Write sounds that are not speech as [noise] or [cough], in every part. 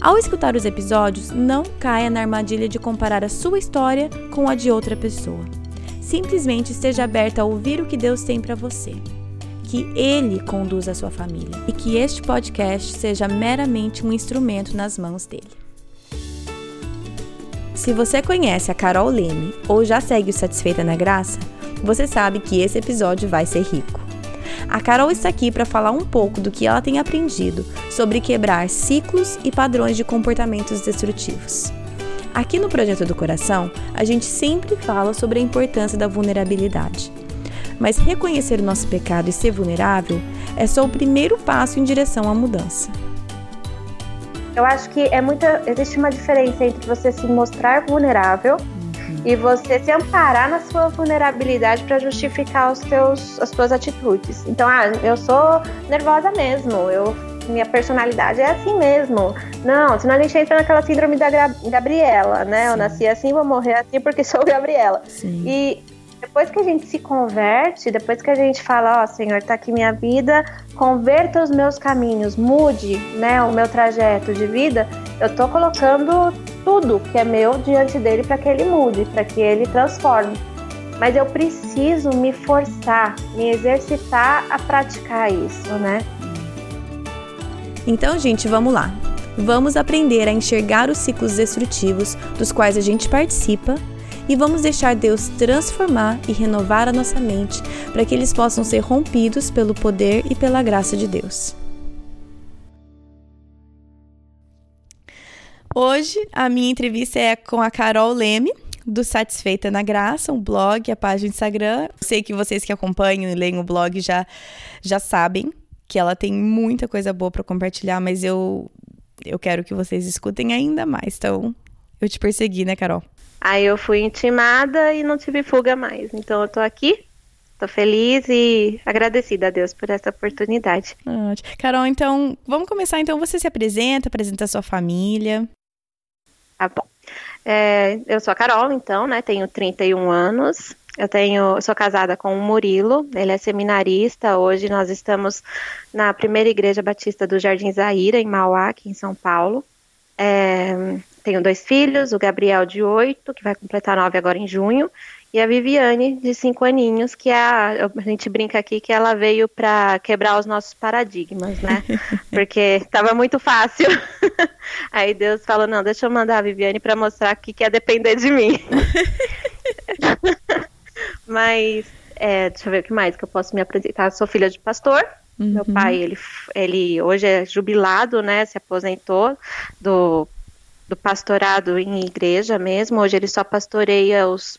Ao escutar os episódios, não caia na armadilha de comparar a sua história com a de outra pessoa. Simplesmente esteja aberta a ouvir o que Deus tem para você. Que Ele conduza a sua família e que este podcast seja meramente um instrumento nas mãos dele. Se você conhece a Carol Leme ou já segue o Satisfeita na Graça, você sabe que esse episódio vai ser rico. A Carol está aqui para falar um pouco do que ela tem aprendido sobre quebrar ciclos e padrões de comportamentos destrutivos. Aqui no Projeto do Coração, a gente sempre fala sobre a importância da vulnerabilidade. Mas reconhecer o nosso pecado e ser vulnerável é só o primeiro passo em direção à mudança. Eu acho que é muita, existe uma diferença entre você se mostrar vulnerável e você se amparar na sua vulnerabilidade para justificar os teus, as suas atitudes. Então, ah, eu sou nervosa mesmo, eu minha personalidade é assim mesmo. Não, senão a gente entra naquela síndrome da Gabriela, né? Sim. Eu nasci assim, vou morrer assim porque [laughs] sou Gabriela. Sim. E depois que a gente se converte, depois que a gente fala, ó, oh, Senhor, tá aqui minha vida, converta os meus caminhos, mude, né, o meu trajeto de vida, eu tô colocando tudo que é meu diante dele para que ele mude, para que ele transforme. Mas eu preciso me forçar, me exercitar a praticar isso, né? Então, gente, vamos lá. Vamos aprender a enxergar os ciclos destrutivos dos quais a gente participa e vamos deixar Deus transformar e renovar a nossa mente para que eles possam ser rompidos pelo poder e pela graça de Deus. Hoje a minha entrevista é com a Carol Leme, do Satisfeita na Graça, um blog, a página do Instagram. Sei que vocês que acompanham e leem o blog já, já sabem que ela tem muita coisa boa para compartilhar, mas eu, eu quero que vocês escutem ainda mais. Então, eu te persegui, né, Carol? Aí eu fui intimada e não tive fuga mais. Então eu tô aqui, tô feliz e agradecida a Deus por essa oportunidade. Carol, então, vamos começar. Então, você se apresenta, apresenta a sua família. Tá bom. É, eu sou a Carol, então, né? Tenho 31 anos. Eu tenho, eu sou casada com o Murilo, ele é seminarista. Hoje nós estamos na primeira igreja batista do Jardim Zaira, em Mauá, aqui em São Paulo. É, tenho dois filhos, o Gabriel de 8, que vai completar 9 agora em junho, e a Viviane, de 5 aninhos, que é a, a gente brinca aqui que ela veio para quebrar os nossos paradigmas, né? [laughs] Porque estava muito fácil. [laughs] Aí Deus falou: não, deixa eu mandar a Viviane para mostrar que quer depender de mim. [laughs] Mas, é, deixa eu ver o que mais que eu posso me apresentar. Sou filha de pastor. Uhum. Meu pai, ele, ele hoje é jubilado, né? Se aposentou do, do pastorado em igreja mesmo. Hoje ele só pastoreia os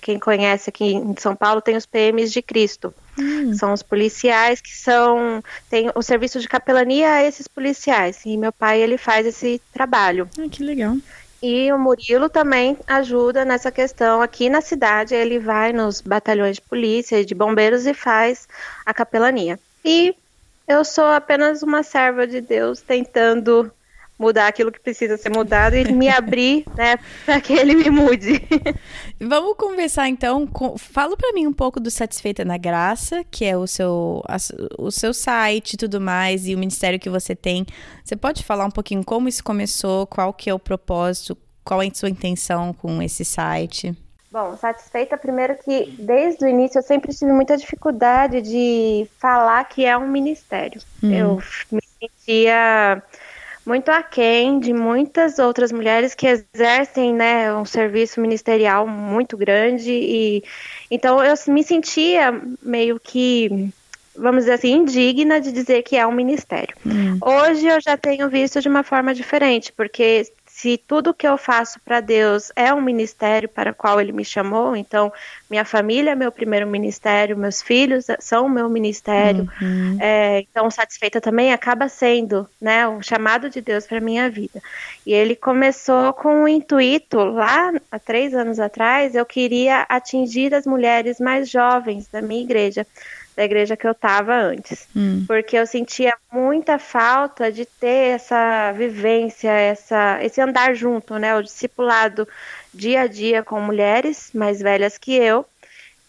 quem conhece aqui em São Paulo tem os PMs de Cristo. Hum. São os policiais que são tem o serviço de capelania a esses policiais. E meu pai ele faz esse trabalho. Ah, que legal. E o Murilo também ajuda nessa questão aqui na cidade. Ele vai nos batalhões de polícia e de bombeiros e faz a capelania. E eu sou apenas uma serva de Deus tentando mudar aquilo que precisa ser mudado e me abrir, [laughs] né, para que ele me mude. [laughs] Vamos conversar então. Com... Fala para mim um pouco do Satisfeita na Graça, que é o seu, a, o seu site e tudo mais, e o ministério que você tem. Você pode falar um pouquinho como isso começou, qual que é o propósito, qual é a sua intenção com esse site? Bom, satisfeita primeiro que desde o início eu sempre tive muita dificuldade de falar que é um ministério. Hum. Eu me sentia muito aquém de muitas outras mulheres que exercem né, um serviço ministerial muito grande e então eu me sentia meio que vamos dizer assim indigna de dizer que é um ministério. Hum. Hoje eu já tenho visto de uma forma diferente porque se tudo que eu faço para Deus é um ministério para o qual Ele me chamou, então minha família é meu primeiro ministério, meus filhos são o meu ministério, uhum. é, então satisfeita também acaba sendo, né, o chamado de Deus para minha vida. E Ele começou com o intuito lá há três anos atrás, eu queria atingir as mulheres mais jovens da minha igreja da igreja que eu estava antes. Hum. Porque eu sentia muita falta de ter essa vivência, essa, esse andar junto, né? O discipulado dia a dia com mulheres mais velhas que eu.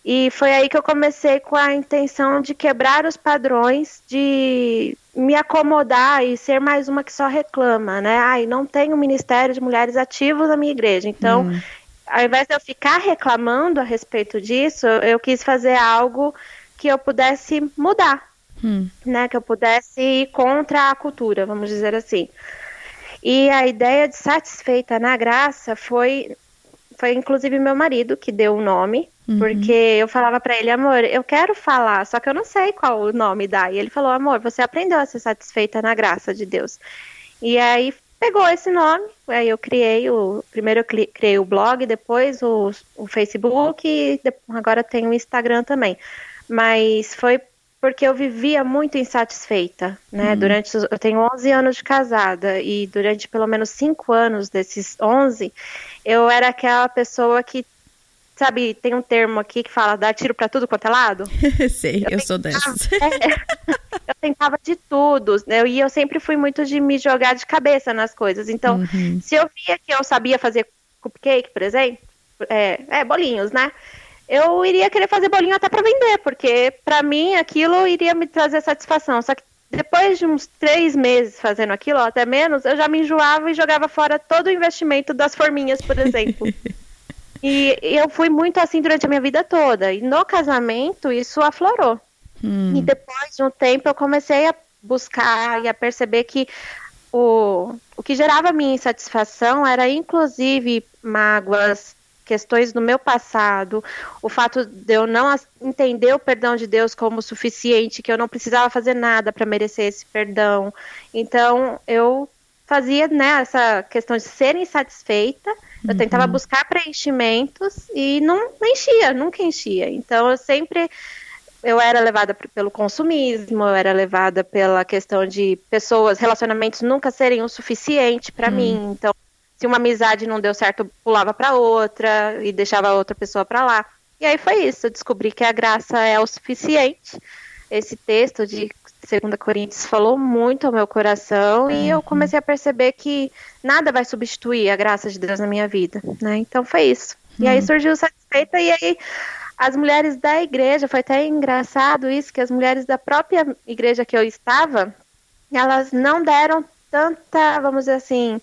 E foi aí que eu comecei com a intenção de quebrar os padrões, de me acomodar e ser mais uma que só reclama, né? Ai, não um ministério de mulheres ativos na minha igreja. Então, hum. ao invés de eu ficar reclamando a respeito disso, eu quis fazer algo que eu pudesse mudar, hum. né? Que eu pudesse ir contra a cultura, vamos dizer assim. E a ideia de satisfeita na graça foi, foi inclusive meu marido que deu o nome, uhum. porque eu falava para ele, amor, eu quero falar, só que eu não sei qual o nome dá. E ele falou, amor, você aprendeu a ser satisfeita na graça de Deus. E aí pegou esse nome, aí eu criei o. Primeiro eu criei o blog, depois o, o Facebook e agora tem o Instagram também mas foi porque eu vivia muito insatisfeita, né? Uhum. Durante eu tenho 11 anos de casada e durante pelo menos 5 anos desses 11, eu era aquela pessoa que sabe, tem um termo aqui que fala dar tiro para tudo quanto é lado. [laughs] Sei, eu, eu sou dessas. [laughs] É, eu tentava de tudo, né? E eu sempre fui muito de me jogar de cabeça nas coisas. Então, uhum. se eu via que eu sabia fazer cupcake, por exemplo, é, é bolinhos, né? Eu iria querer fazer bolinho até para vender, porque para mim aquilo iria me trazer satisfação. Só que depois de uns três meses fazendo aquilo, ou até menos, eu já me enjoava e jogava fora todo o investimento das forminhas, por exemplo. [laughs] e eu fui muito assim durante a minha vida toda. E no casamento, isso aflorou. Hum. E depois de um tempo, eu comecei a buscar e a perceber que o, o que gerava minha insatisfação era inclusive mágoas, questões do meu passado, o fato de eu não entender o perdão de Deus como suficiente, que eu não precisava fazer nada para merecer esse perdão. Então, eu fazia né, essa questão de ser insatisfeita, eu uhum. tentava buscar preenchimentos e não enchia, nunca enchia. Então, eu sempre eu era levada pelo consumismo, eu era levada pela questão de pessoas, relacionamentos nunca serem o suficiente para hum. mim. Então, se uma amizade não deu certo, pulava para outra e deixava a outra pessoa para lá. E aí foi isso, eu descobri que a graça é o suficiente. Esse texto de 2 Coríntios falou muito ao meu coração e eu uhum. comecei a perceber que nada vai substituir a graça de Deus na minha vida, né? Então foi isso. E aí uhum. surgiu satisfeita e aí as mulheres da igreja, foi até engraçado isso, que as mulheres da própria igreja que eu estava, elas não deram tanta, vamos dizer assim,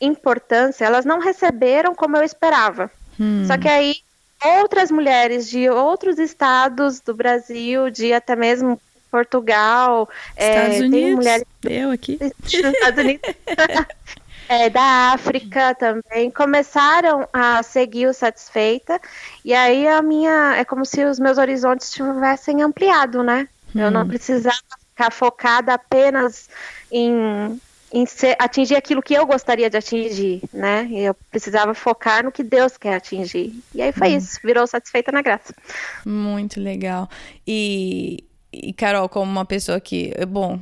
importância, elas não receberam como eu esperava. Hum. Só que aí outras mulheres de outros estados do Brasil, de até mesmo Portugal, é, Estados é, Unidos, mulheres eu aqui, [laughs] Estados Unidos, [laughs] é, da África também começaram a seguir o Satisfeita e aí a minha é como se os meus horizontes tivessem ampliado, né? Hum. Eu não hum. precisava ficar focada apenas em em ser, atingir aquilo que eu gostaria de atingir, né? E eu precisava focar no que Deus quer atingir. E aí foi hum. isso, virou satisfeita na graça. Muito legal. E, e Carol, como uma pessoa que, bom,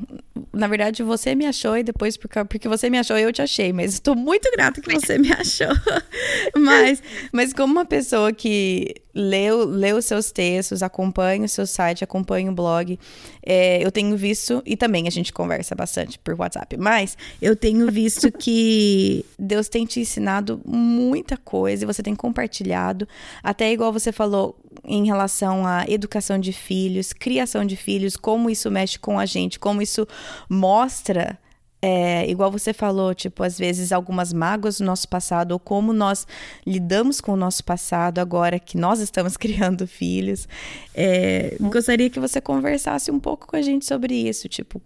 na verdade você me achou e depois porque, você me achou eu te achei, mas estou muito grata que você me achou. [laughs] mas, mas como uma pessoa que leu, leu os seus textos, acompanha o seu site, acompanha o blog, é, eu tenho visto, e também a gente conversa bastante por WhatsApp, mas eu tenho visto [laughs] que Deus tem te ensinado muita coisa e você tem compartilhado, até igual você falou em relação à educação de filhos, criação de filhos, como isso mexe com a gente, como isso mostra é, igual você falou, tipo, às vezes algumas mágoas do nosso passado, ou como nós lidamos com o nosso passado agora que nós estamos [laughs] criando filhos. É, gostaria que você conversasse um pouco com a gente sobre isso, tipo,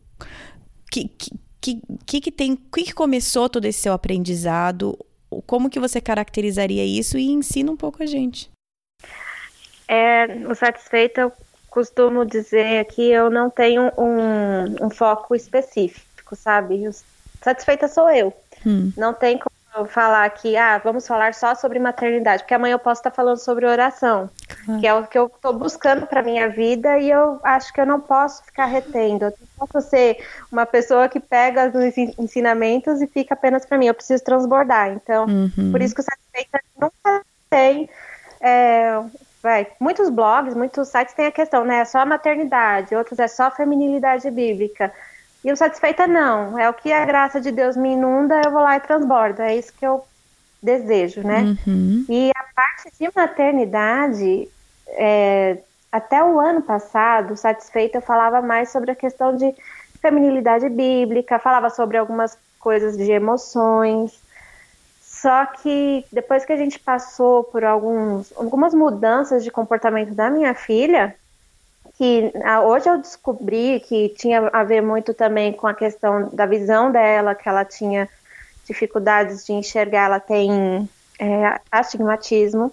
que, que, que, que tem, que, que começou todo esse seu aprendizado, como que você caracterizaria isso e ensina um pouco a gente. É, o satisfeito, eu costumo dizer que eu não tenho um, um foco específico sabe? Satisfeita sou eu. Hum. Não tem como falar que, ah, vamos falar só sobre maternidade, porque amanhã eu posso estar falando sobre oração, uhum. que é o que eu estou buscando para minha vida e eu acho que eu não posso ficar retendo. Eu não posso ser uma pessoa que pega os ensinamentos e fica apenas para mim. Eu preciso transbordar. Então, uhum. por isso que o Satisfeita nunca tem. É, vai, muitos blogs, muitos sites têm a questão, né? É só a maternidade, outros é só a feminilidade bíblica. E o satisfeita não. É o que a graça de Deus me inunda, eu vou lá e transbordo. É isso que eu desejo, né? Uhum. E a parte de maternidade, é, até o ano passado, satisfeita, eu falava mais sobre a questão de feminilidade bíblica, falava sobre algumas coisas de emoções. Só que depois que a gente passou por alguns, algumas mudanças de comportamento da minha filha, que ah, hoje eu descobri que tinha a ver muito também com a questão da visão dela, que ela tinha dificuldades de enxergar, ela tem é, astigmatismo.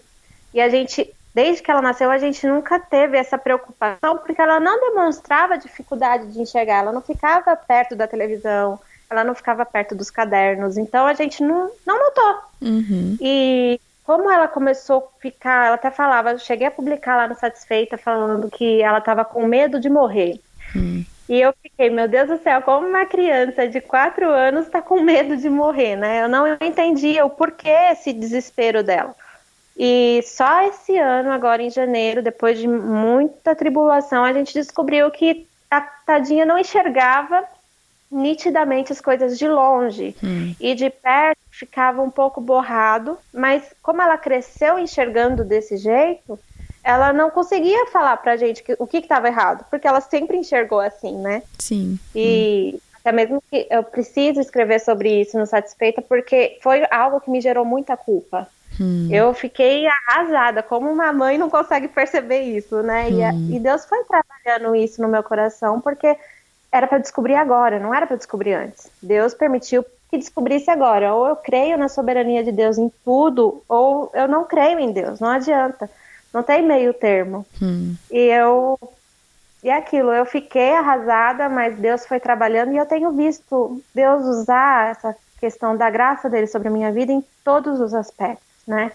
E a gente, desde que ela nasceu, a gente nunca teve essa preocupação, porque ela não demonstrava dificuldade de enxergar, ela não ficava perto da televisão, ela não ficava perto dos cadernos, então a gente não, não notou. Uhum. E como ela começou a ficar, ela até falava, eu cheguei a publicar lá no Satisfeita falando que ela estava com medo de morrer. Hum. E eu fiquei, meu Deus do céu, como uma criança de quatro anos está com medo de morrer, né? Eu não entendia o porquê esse desespero dela. E só esse ano, agora em janeiro, depois de muita tribulação, a gente descobriu que a tadinha não enxergava nitidamente as coisas de longe. Hum. E de perto ficava um pouco borrado, mas como ela cresceu enxergando desse jeito, ela não conseguia falar pra gente que, o que estava errado, porque ela sempre enxergou assim, né? Sim. E hum. até mesmo que eu preciso escrever sobre isso no Satisfeita, porque foi algo que me gerou muita culpa. Hum. Eu fiquei arrasada, como uma mãe não consegue perceber isso, né? Hum. E, e Deus foi trabalhando isso no meu coração, porque era para descobrir agora, não era para descobrir antes. Deus permitiu que descobrisse agora. Ou eu creio na soberania de Deus em tudo, ou eu não creio em Deus. Não adianta. Não tem meio termo. Hum. E eu. E é aquilo, eu fiquei arrasada, mas Deus foi trabalhando e eu tenho visto Deus usar essa questão da graça dele sobre a minha vida em todos os aspectos, né?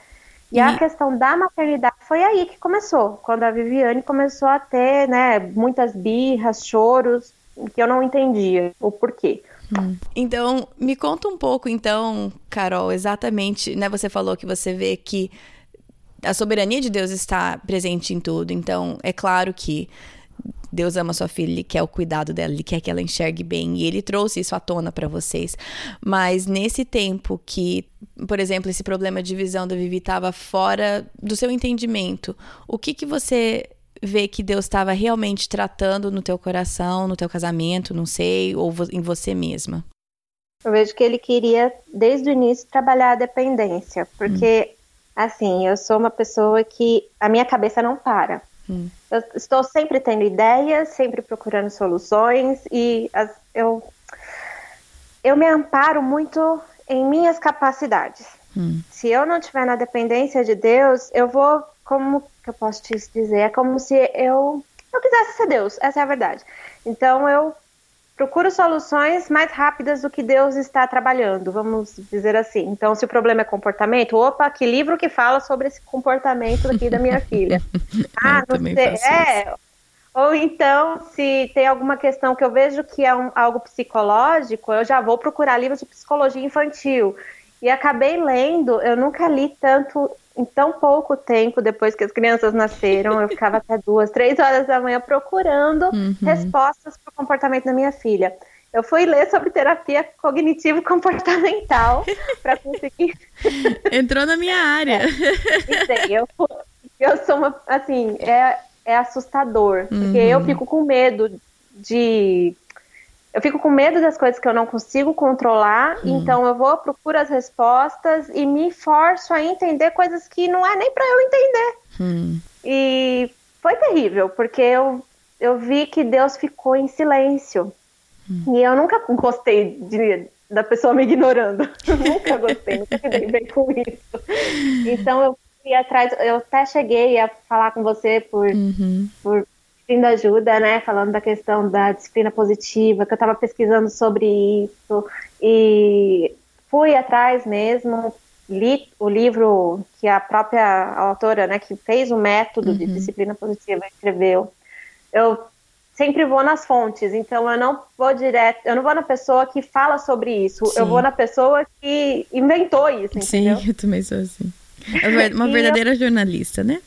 E, e a questão da maternidade foi aí que começou, quando a Viviane começou a ter, né, muitas birras, choros, que eu não entendia o porquê. Hum. Então, me conta um pouco, então, Carol, exatamente, né? Você falou que você vê que a soberania de Deus está presente em tudo. Então, é claro que Deus ama sua filha, ele quer o cuidado dela, ele quer que ela enxergue bem, e ele trouxe isso à tona para vocês. Mas nesse tempo que, por exemplo, esse problema de visão da Vivi estava fora do seu entendimento, o que que você ver que Deus estava realmente tratando no teu coração, no teu casamento, não sei, ou em você mesma? Eu vejo que ele queria, desde o início, trabalhar a dependência, porque, hum. assim, eu sou uma pessoa que a minha cabeça não para. Hum. Eu estou sempre tendo ideias, sempre procurando soluções e as, eu, eu me amparo muito em minhas capacidades. Hum. Se eu não estiver na dependência de Deus, eu vou como que eu posso te dizer? É como se eu eu quisesse ser Deus, essa é a verdade. Então eu procuro soluções mais rápidas do que Deus está trabalhando, vamos dizer assim. Então, se o problema é comportamento, opa, que livro que fala sobre esse comportamento aqui da minha filha? [laughs] Ah, não sei. É. Ou então, se tem alguma questão que eu vejo que é um, algo psicológico, eu já vou procurar livros de psicologia infantil. E acabei lendo, eu nunca li tanto em tão pouco tempo depois que as crianças nasceram, eu ficava até duas, três horas da manhã procurando uhum. respostas para o comportamento da minha filha. Eu fui ler sobre terapia cognitivo-comportamental [laughs] para conseguir. [laughs] Entrou na minha área. É, eu, eu sou uma. Assim, é, é assustador, uhum. porque eu fico com medo de eu fico com medo das coisas que eu não consigo controlar, hum. então eu vou, procuro as respostas e me forço a entender coisas que não é nem para eu entender. Hum. E foi terrível, porque eu, eu vi que Deus ficou em silêncio. Hum. E eu nunca gostei de, da pessoa me ignorando. [laughs] nunca gostei, nunca me dei bem com isso. Então eu fui atrás, eu até cheguei a falar com você por, uhum. por pedindo ajuda, né, falando da questão da disciplina positiva, que eu estava pesquisando sobre isso, e fui atrás mesmo, li o livro que a própria autora, né, que fez o método uhum. de disciplina positiva escreveu. Eu sempre vou nas fontes, então eu não vou direto, eu não vou na pessoa que fala sobre isso, Sim. eu vou na pessoa que inventou isso, entendeu? Sim, [laughs] eu também sou assim. É uma verdadeira eu... jornalista, né?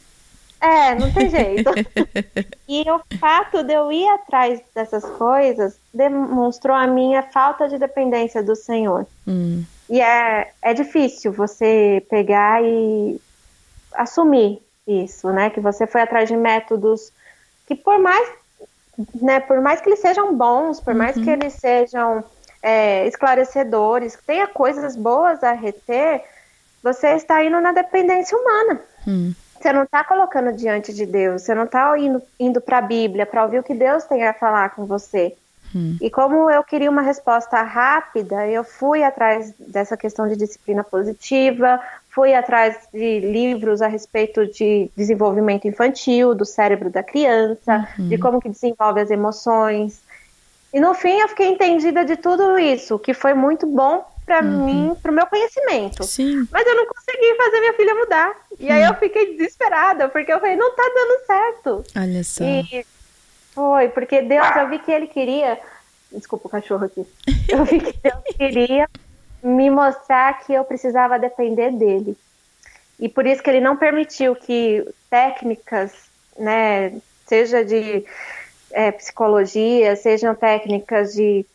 É, não tem jeito. e o fato de eu ir atrás dessas coisas demonstrou a minha falta de dependência do Senhor. Hum. E é, é difícil você pegar e assumir isso, né? Que você foi atrás de métodos que por mais, né, por mais que eles sejam bons, por uhum. mais que eles sejam é, esclarecedores, que tenha coisas boas a reter, você está indo na dependência humana. Hum. Você não está colocando diante de Deus, você não está indo, indo para a Bíblia para ouvir o que Deus tem a falar com você. Hum. E como eu queria uma resposta rápida, eu fui atrás dessa questão de disciplina positiva, fui atrás de livros a respeito de desenvolvimento infantil, do cérebro da criança, uhum. de como que desenvolve as emoções. E no fim eu fiquei entendida de tudo isso, que foi muito bom para uhum. mim, para o meu conhecimento. Sim. Mas eu não consegui fazer minha filha mudar. E aí eu fiquei desesperada, porque eu falei, não tá dando certo. Olha só. E foi, porque Deus, eu vi que ele queria. Desculpa o cachorro aqui. [laughs] Eu vi que Deus queria me mostrar que eu precisava depender dele. E por isso que ele não permitiu que técnicas, né, seja de é, psicologia, sejam técnicas de,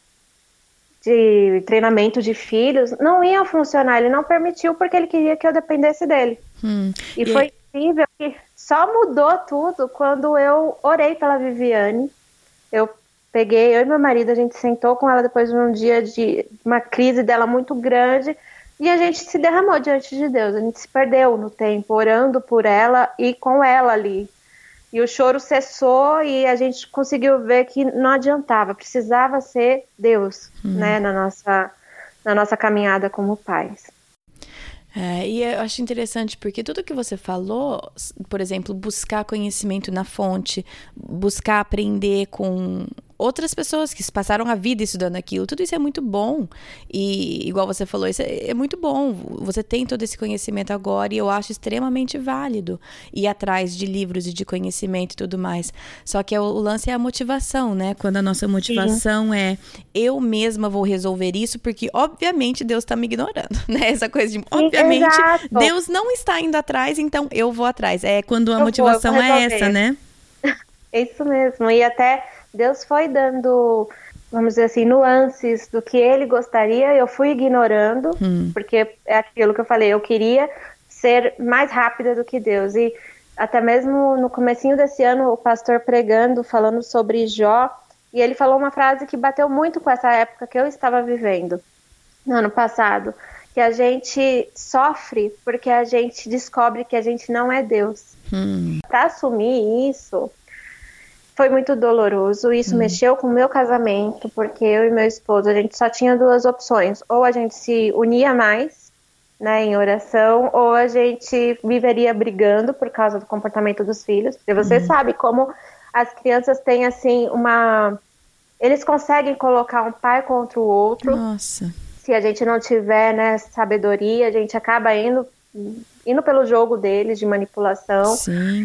de treinamento de filhos, não iam funcionar. Ele não permitiu porque ele queria que eu dependesse dele. Hum, e, e foi incrível que só mudou tudo quando eu orei pela Viviane. Eu peguei, eu e meu marido, a gente sentou com ela depois de um dia de uma crise dela muito grande e a gente se derramou diante de Deus. A gente se perdeu no tempo, orando por ela e com ela ali. E o choro cessou e a gente conseguiu ver que não adiantava, precisava ser Deus, hum. né, na nossa, na nossa caminhada como pais. É, e eu acho interessante porque tudo que você falou, por exemplo, buscar conhecimento na fonte, buscar aprender com outras pessoas que passaram a vida estudando aquilo. Tudo isso é muito bom. E, igual você falou, isso é, é, muito bom. Você tem todo esse conhecimento agora e eu acho extremamente válido ir atrás de livros e de conhecimento e tudo mais. Só que é o, o lance é a motivação, né? Quando a nossa motivação Sim. é eu mesma vou resolver isso, porque obviamente Deus está me ignorando, [laughs] né? Essa coisa de obviamente Exato. Deus não está indo atrás, então eu vou atrás. É quando a eu motivação vou, é essa, né? É [laughs] isso mesmo. E até Deus foi dando, vamos dizer assim, nuances do que ele gostaria, eu fui ignorando, hum. porque é aquilo que eu falei, eu queria ser mais rápida do que Deus. E até mesmo no comecinho desse ano, o pastor pregando, falando sobre Jó, e ele falou uma frase que bateu muito com essa época que eu estava vivendo no ano passado, que a gente sofre porque a gente descobre que a gente não é Deus. Hum. Para assumir isso, foi muito doloroso. Isso hum. mexeu com o meu casamento, porque eu e meu esposo, a gente só tinha duas opções. Ou a gente se unia mais, né, em oração, ou a gente viveria brigando por causa do comportamento dos filhos. Porque você hum. sabe como as crianças têm, assim, uma... Eles conseguem colocar um pai contra o outro. Nossa. Se a gente não tiver, né, sabedoria, a gente acaba indo indo pelo jogo deles de manipulação.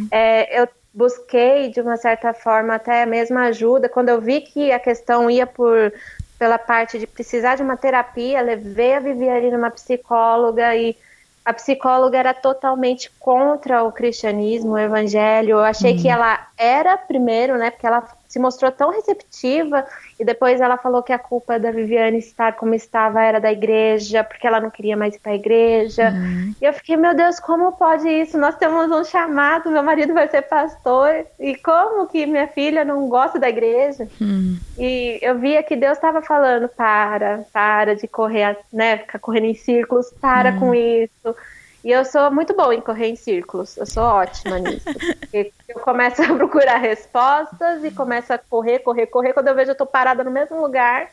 É, eu busquei de uma certa forma até mesmo ajuda quando eu vi que a questão ia por pela parte de precisar de uma terapia, levei a Viviane numa psicóloga e a psicóloga era totalmente contra o cristianismo, o evangelho. Eu achei uhum. que ela era primeiro, né, porque ela se mostrou tão receptiva e depois ela falou que a culpa da Viviane estar como estava era da igreja, porque ela não queria mais ir para a igreja. Uhum. E eu fiquei, meu Deus, como pode isso? Nós temos um chamado, meu marido vai ser pastor, e como que minha filha não gosta da igreja? Uhum. E eu via que Deus estava falando: para, para de correr, né, ficar correndo em círculos, para uhum. com isso e eu sou muito boa em correr em círculos. Eu sou ótima [laughs] nisso. Porque eu começo a procurar respostas e começo a correr, correr, correr. Quando eu vejo, eu tô parada no mesmo lugar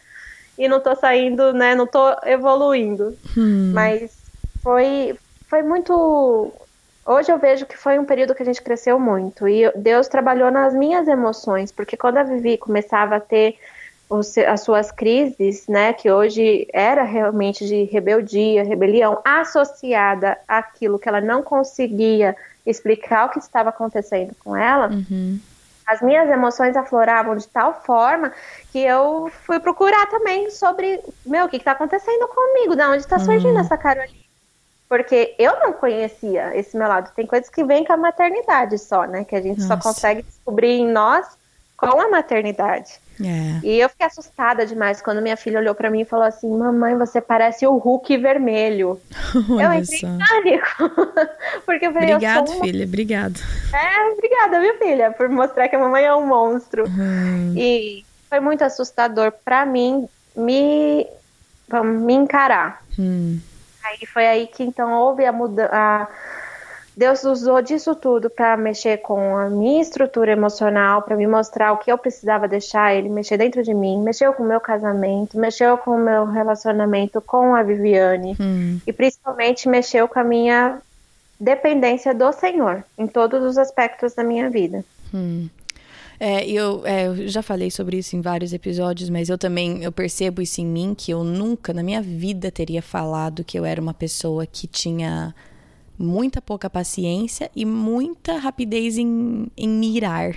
e não tô saindo, né? Não tô evoluindo. Hum. Mas foi, foi muito. Hoje eu vejo que foi um período que a gente cresceu muito. E Deus trabalhou nas minhas emoções. Porque quando a Vivi começava a ter as suas crises, né, que hoje era realmente de rebeldia, rebelião, associada àquilo que ela não conseguia explicar o que estava acontecendo com ela, Uhum. as minhas emoções afloravam de tal forma que eu fui procurar também sobre, meu, o que está acontecendo comigo, de onde está surgindo Hum. essa Carolina. Porque eu não conhecia esse meu lado. Tem coisas que vêm com a maternidade só, né? Que a gente só Nossa. consegue descobrir em nós com a maternidade. É. E eu fiquei assustada demais quando minha filha olhou pra mim e falou assim: Mamãe, você parece o Hulk vermelho. [laughs] eu Olha entrei só. em pânico. [laughs] Porque eu falei: Obrigado, eu uma... filha. Obrigado. É, obrigada, viu, filha, por mostrar que a mamãe é um monstro. Hum. E foi muito assustador pra mim me, me encarar. Hum. Aí foi aí que então houve a mudança. Deus usou disso tudo para mexer com a minha estrutura emocional, para me mostrar o que eu precisava deixar ele mexer dentro de mim, mexeu com o meu casamento, mexeu com o meu relacionamento com a Viviane Hum. e principalmente mexeu com a minha dependência do Senhor em todos os aspectos da minha vida. Hum. É, eu, é, eu já falei sobre isso em vários episódios, mas eu também eu percebo isso em mim que eu nunca na minha vida teria falado que eu era uma pessoa que tinha muita pouca paciência e muita rapidez em, em mirar.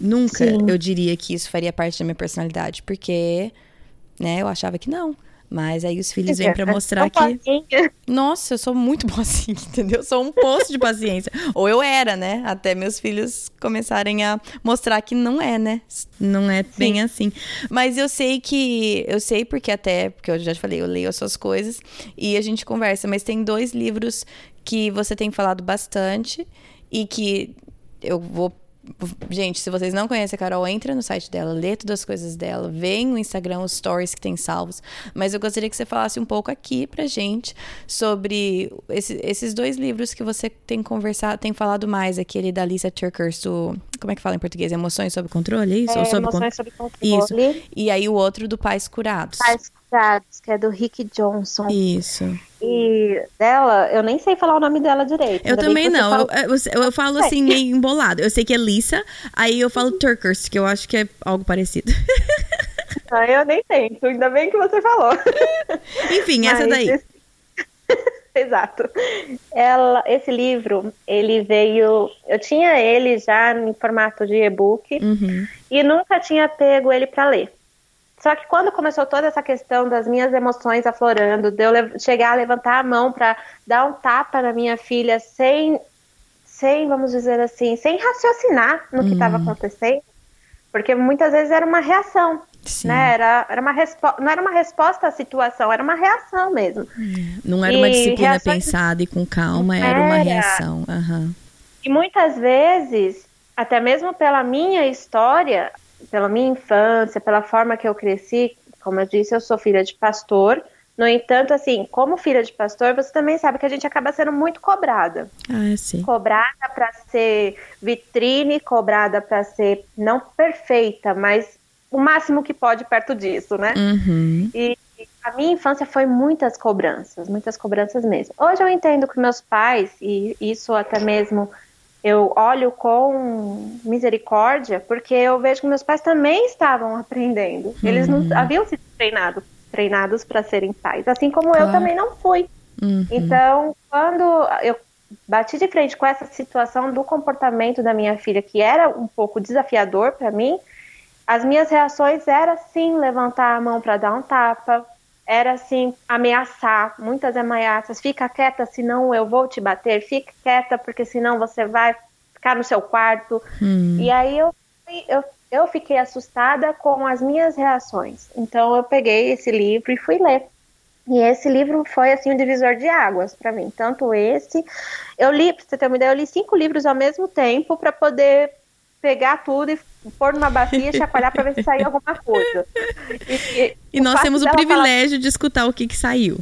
Nunca Sim. eu diria que isso faria parte da minha personalidade, porque né, eu achava que não. Mas aí os filhos vêm pra mostrar que Sozinha. nossa, eu sou muito [laughs] boazinha, entendeu? Eu sou um poço de paciência. Ou eu era, né? Até meus filhos começarem a mostrar que não é, né? Não é bem assim. Mas eu sei que. Eu sei porque até, porque eu já te falei, eu leio as suas coisas e a gente conversa. Mas tem dois livros que você tem falado bastante e que eu vou. Gente, se vocês não conhecem a Carol, entra no site dela, lê todas as coisas dela, vê no Instagram os stories que tem salvos. Mas eu gostaria que você falasse um pouco aqui pra gente sobre esse- esses dois livros que você tem conversado, tem falado mais, aquele da Lisa Turkers, do. Como é que fala em português? Emoções sob controle? Isso? É, Ou sob con- emoções sob controle. Isso. E aí o outro do Pais Curados. Pais Curados, que é do Rick Johnson. Isso. E dela, eu nem sei falar o nome dela direito. Eu também não. falou. Eu, eu, eu falo assim, meio embolado. Eu sei que é Lisa, aí eu falo Turkers, que eu acho que é algo parecido. [laughs] Ah, eu nem tento, ainda bem que você falou. Enfim, essa Mas daí. esse- [laughs] Exato. Ela, esse livro, ele veio. Eu tinha ele já em formato de e-book Uhum. e nunca tinha pego ele para ler. Só que quando começou toda essa questão das minhas emoções aflorando, de eu chegar a levantar a mão para dar um tapa na minha filha sem, sem, vamos dizer assim, sem raciocinar no que estava acontecendo, porque muitas vezes era uma reação, Sim. né? Era, era uma respo- não era uma resposta à situação, era uma reação mesmo. Não era uma E disciplina reações- pensada e com calma, era uma Era. reação. Aham. E muitas vezes, até mesmo pela minha história, pela minha infância, pela forma que eu cresci, como eu disse, eu sou filha de pastor. No entanto, assim, como filha de pastor, você também sabe que a gente acaba sendo muito cobrada. Ah, sim. Cobrada para ser vitrine, cobrada para ser não perfeita, mas o máximo que pode perto disso, né? Uhum. E a minha infância foi muitas cobranças, muitas cobranças mesmo. Hoje eu entendo que meus pais, e isso até mesmo eu olho com misericórdia, porque eu vejo que meus pais também estavam aprendendo. Eles não haviam sido treinados treinados para serem pais, assim como eu Claro. também não fui. Uhum. Então, quando eu bati de frente com essa situação do comportamento da minha filha, que era um pouco desafiador para mim, as minhas reações eram sim levantar a mão para dar um tapa, era assim ameaçar, muitas ameaças, fica quieta, senão eu vou te bater, fica quieta, porque senão você vai ficar no seu quarto. Hum. E aí eu, eu, eu fiquei assustada com as minhas reações. Então eu peguei esse livro e fui ler. E esse livro foi assim um divisor de águas para mim. Tanto esse, eu li, pra você ter uma ideia, eu li cinco livros ao mesmo tempo para poder pegar tudo e pôr numa bacia e chacoalhar para ver se saía alguma coisa. E, E o nós temos o dela falar- privilégio de escutar o que, que saiu.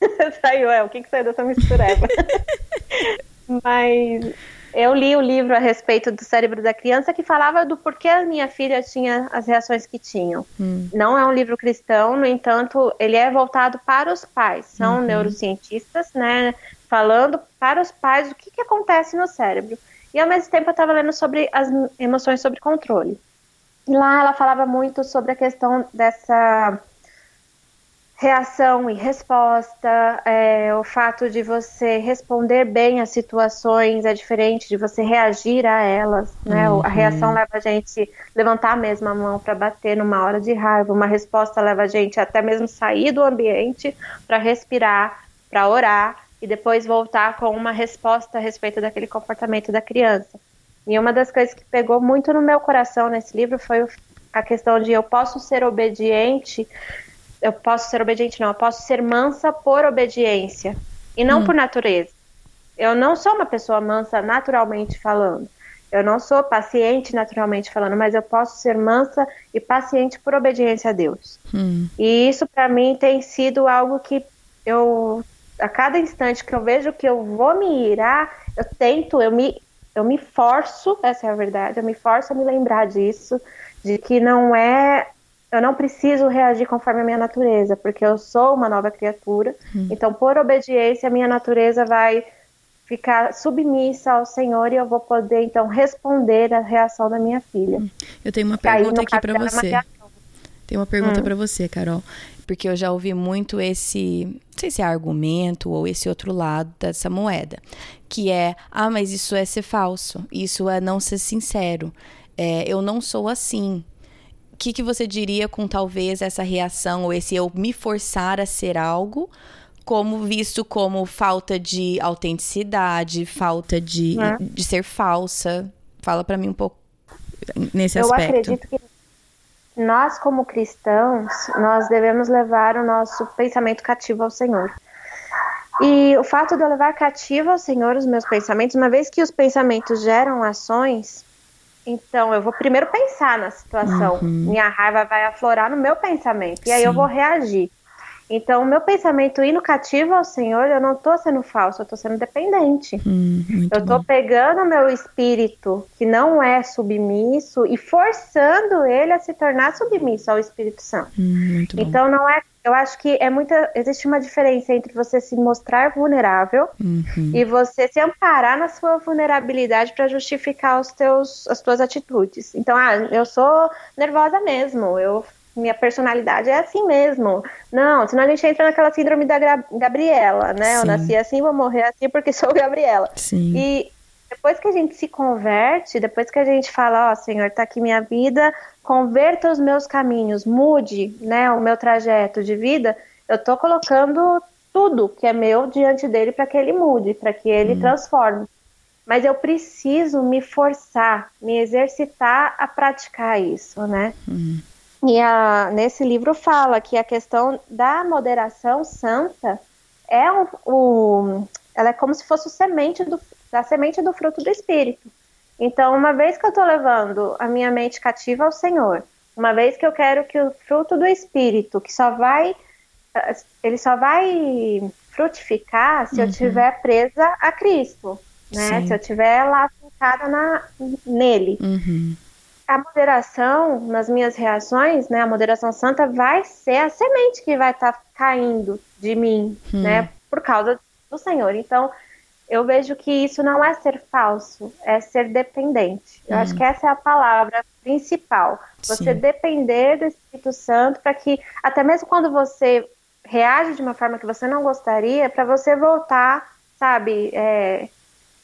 [laughs] saiu, é, o que, que saiu dessa mistureba. [laughs] Mas eu li o livro a respeito do cérebro da criança que falava do porquê a minha filha tinha as reações que tinham. Hum. Não é um livro cristão, no entanto, ele é voltado para os pais. São Uhum. neurocientistas, né, falando para os pais o que, que acontece no cérebro. E ao mesmo tempo eu estava lendo sobre as emoções sob controle. lá ela falava muito sobre a questão dessa reação e resposta, é, o fato de você responder bem às situações é diferente de você reagir a elas, né? Uhum. A reação leva a gente levantar mesmo a mão para bater numa hora de raiva, uma resposta leva a gente até mesmo sair do ambiente para respirar, para orar e depois voltar com uma resposta a respeito daquele comportamento da criança. E uma das coisas que pegou muito no meu coração nesse livro foi a questão de eu posso ser obediente eu posso ser obediente, não, eu posso ser mansa por obediência e não hum. por natureza. Eu não sou uma pessoa mansa naturalmente falando. Eu não sou paciente naturalmente falando, mas eu posso ser mansa e paciente por obediência a Deus. Hum. E isso para mim tem sido algo que eu a cada instante que eu vejo que eu vou me irar, eu tento, eu me eu me forço, essa é a verdade, eu me forço a me lembrar disso, de que não é eu não preciso reagir conforme a minha natureza, porque eu sou uma nova criatura. Hum. Então, por obediência, a minha natureza vai ficar submissa ao Senhor e eu vou poder então responder à reação da minha filha. Hum. Eu tenho uma pergunta aí, aqui para você. Tem uma pergunta hum. para você, Carol, porque eu já ouvi muito esse, não sei se é argumento ou esse outro lado dessa moeda, que é, ah, mas isso é ser falso, isso é não ser sincero. É, eu não sou assim o que, que você diria com talvez essa reação ou esse eu me forçar a ser algo como visto como falta de autenticidade, falta de, é. de ser falsa? Fala para mim um pouco nesse Eu aspecto. Eu acredito que nós como cristãos, nós devemos levar o nosso pensamento cativo ao Senhor. E o fato de eu levar cativo ao Senhor os meus pensamentos, uma vez que os pensamentos geram ações, então, eu vou primeiro pensar na situação. Uhum. Minha raiva vai aflorar no meu pensamento. E aí Sim. eu vou reagir. Então, o meu pensamento indo cativo ao Senhor, eu não estou sendo falso, eu estou sendo dependente. Hum, eu estou pegando o meu espírito, que não é submisso, e forçando ele a se tornar submisso ao Espírito Santo. Hum, então, não é eu acho que é muita. Existe uma diferença entre você se mostrar vulnerável uhum. e você se amparar na sua vulnerabilidade para justificar os teus, as tuas atitudes. Então, ah, eu sou nervosa mesmo, eu minha personalidade é assim mesmo. Não, senão a gente entra naquela síndrome da Gabriela, né? Sim. Eu nasci assim, vou morrer assim porque sou [laughs] Gabriela. Sim. E depois que a gente se converte, depois que a gente fala, ó, oh, Senhor, tá aqui minha vida, converta os meus caminhos, mude, né, o meu trajeto de vida, eu tô colocando tudo que é meu diante dele para que ele mude, para que ele hum. transforme. Mas eu preciso me forçar, me exercitar a praticar isso, né? Hum. E a, nesse livro fala que a questão da moderação santa é um, um, ela é como se fosse o semente do, da semente do fruto do Espírito. Então, uma vez que eu estou levando a minha mente cativa ao Senhor, uma vez que eu quero que o fruto do Espírito, que só vai, ele só vai frutificar se uhum. eu estiver presa a Cristo, né? Sim. Se eu estiver lá focada na, nele. Uhum a moderação nas minhas reações, né, a moderação santa vai ser a semente que vai estar tá caindo de mim, hum. né, por causa do Senhor. Então, eu vejo que isso não é ser falso, é ser dependente. Eu hum. acho que essa é a palavra principal. Você Sim. depender do Espírito Santo para que, até mesmo quando você reage de uma forma que você não gostaria, para você voltar, sabe, é,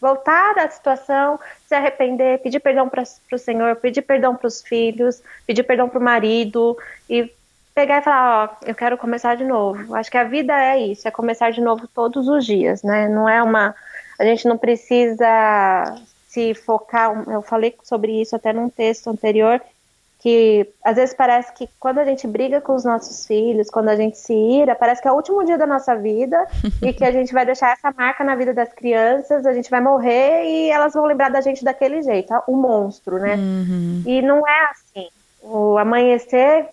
voltar à situação, se arrepender, pedir perdão para o Senhor, pedir perdão para os filhos, pedir perdão para o marido e pegar e falar, ó, eu quero começar de novo. Acho que a vida é isso, é começar de novo todos os dias, né? Não é uma, a gente não precisa se focar. Eu falei sobre isso até num texto anterior que às vezes parece que quando a gente briga com os nossos filhos, quando a gente se ira, parece que é o último dia da nossa vida [laughs] e que a gente vai deixar essa marca na vida das crianças, a gente vai morrer e elas vão lembrar da gente daquele jeito, o monstro, né? Uhum. E não é assim. O amanhecer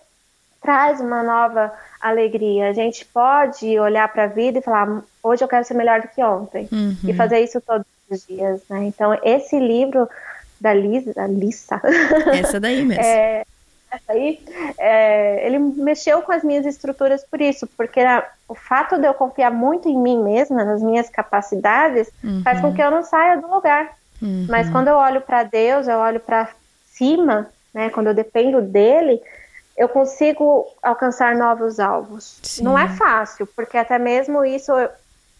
traz uma nova alegria. A gente pode olhar para a vida e falar: hoje eu quero ser melhor do que ontem uhum. e fazer isso todos os dias, né? Então esse livro da Lisa, da Lissa. Essa daí mesmo. é, essa aí, é, ele mexeu com as minhas estruturas por isso, porque a, o fato de eu confiar muito em mim mesma, nas minhas capacidades, uhum. faz com que eu não saia do lugar. Uhum. Mas quando eu olho para Deus, eu olho para cima, né, quando eu dependo dele, eu consigo alcançar novos alvos. Sim. Não é fácil, porque até mesmo isso eu,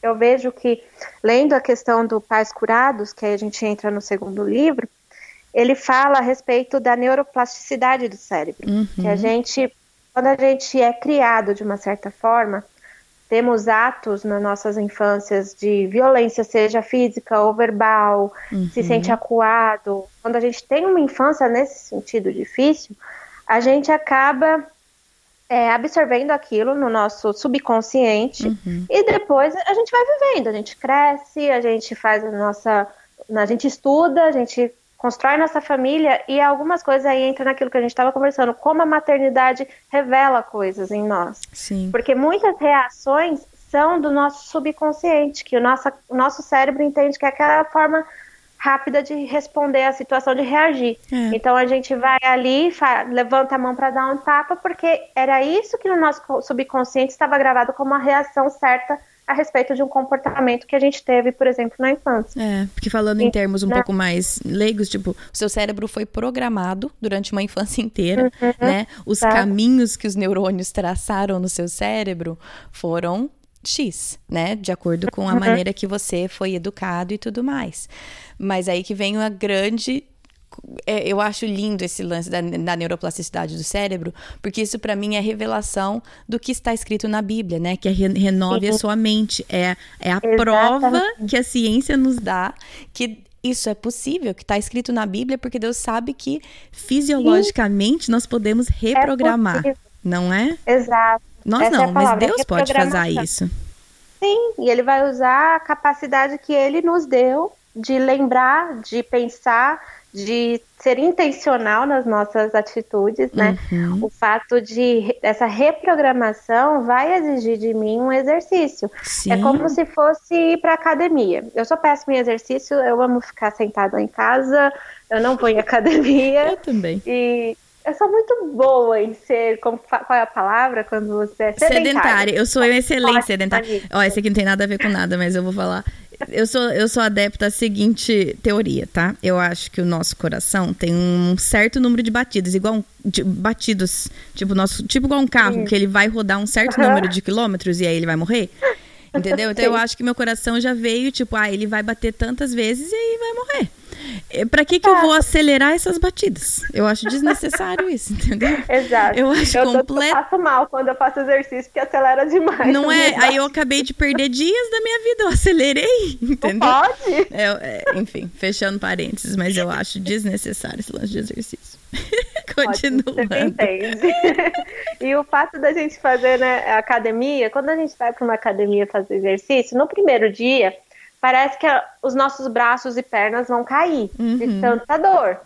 eu vejo que, lendo a questão do Pais Curados, que a gente entra no segundo livro, ele fala a respeito da neuroplasticidade do cérebro. Uhum. Que a gente, quando a gente é criado de uma certa forma, temos atos nas nossas infâncias de violência, seja física ou verbal, uhum. se sente acuado. Quando a gente tem uma infância nesse sentido difícil, a gente acaba é, absorvendo aquilo no nosso subconsciente uhum. e depois a gente vai vivendo, a gente cresce, a gente faz a nossa. A gente estuda, a gente constrói nossa família e algumas coisas aí entram naquilo que a gente estava conversando, como a maternidade revela coisas em nós. Sim. Porque muitas reações são do nosso subconsciente, que o nosso, o nosso cérebro entende que é aquela forma rápida de responder à situação, de reagir. É. Então a gente vai ali, levanta a mão para dar um tapa, porque era isso que no nosso subconsciente estava gravado como uma reação certa a respeito de um comportamento que a gente teve, por exemplo, na infância. É, porque falando em termos um né? pouco mais leigos, tipo, o seu cérebro foi programado durante uma infância inteira, uhum, né? Os tá. caminhos que os neurônios traçaram no seu cérebro foram X, né? De acordo com a uhum. maneira que você foi educado e tudo mais. Mas aí que vem uma grande é, eu acho lindo esse lance da, da neuroplasticidade do cérebro, porque isso para mim é revelação do que está escrito na Bíblia, né? Que é re, renove a sua mente. É, é a Exatamente. prova que a ciência nos dá que isso é possível, que está escrito na Bíblia, porque Deus sabe que fisiologicamente Sim. nós podemos reprogramar, é não é? Exato. Nós Essa não, é mas Deus pode fazer isso. Sim, e ele vai usar a capacidade que ele nos deu de lembrar, de pensar, de ser intencional nas nossas atitudes, né? Uhum. O fato de essa reprogramação vai exigir de mim um exercício. É Sim. É como se fosse ir para academia. Eu sou péssima em exercício, eu amo ficar sentada em casa, eu não vou em academia. Eu também. E eu sou muito boa em ser. Como, qual é a palavra quando você é sedentária? Sedentária. Eu sou excelente sedentária. Ó, esse aqui não tem nada a ver com nada, mas eu vou falar. Eu sou, eu sou adepta à seguinte teoria, tá? Eu acho que o nosso coração tem um certo número de batidas, igual um, de, batidos, tipo, nosso, tipo igual um carro, Sim. que ele vai rodar um certo uhum. número de quilômetros e aí ele vai morrer. Entendeu? Então eu acho que meu coração já veio, tipo, ah, ele vai bater tantas vezes e aí vai morrer. Pra que, que eu vou acelerar essas batidas? Eu acho desnecessário [laughs] isso, entendeu? Exato. Eu acho eu completo. Eu faço mal quando eu faço exercício, porque acelera demais. Não é? Aí eu acabei de perder dias da minha vida, eu acelerei, [laughs] entendeu? Não pode. É, é, enfim, fechando parênteses, mas eu [laughs] acho desnecessário esse lance de exercício. Continuando. Você entende. [laughs] e o fato da gente fazer né, academia, quando a gente vai para uma academia fazer exercício, no primeiro dia parece que os nossos braços e pernas vão cair uhum. de tanta dor.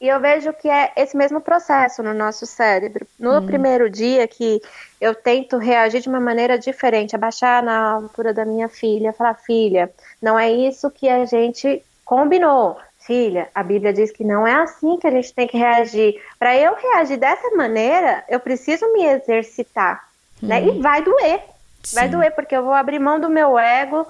E eu vejo que é esse mesmo processo no nosso cérebro. No uhum. primeiro dia que eu tento reagir de uma maneira diferente, abaixar na altura da minha filha, falar: filha, não é isso que a gente combinou. Filha, a Bíblia diz que não é assim que a gente tem que reagir. Para eu reagir dessa maneira, eu preciso me exercitar. Uhum. Né? E uhum. vai doer. Sim. Vai doer, porque eu vou abrir mão do meu ego,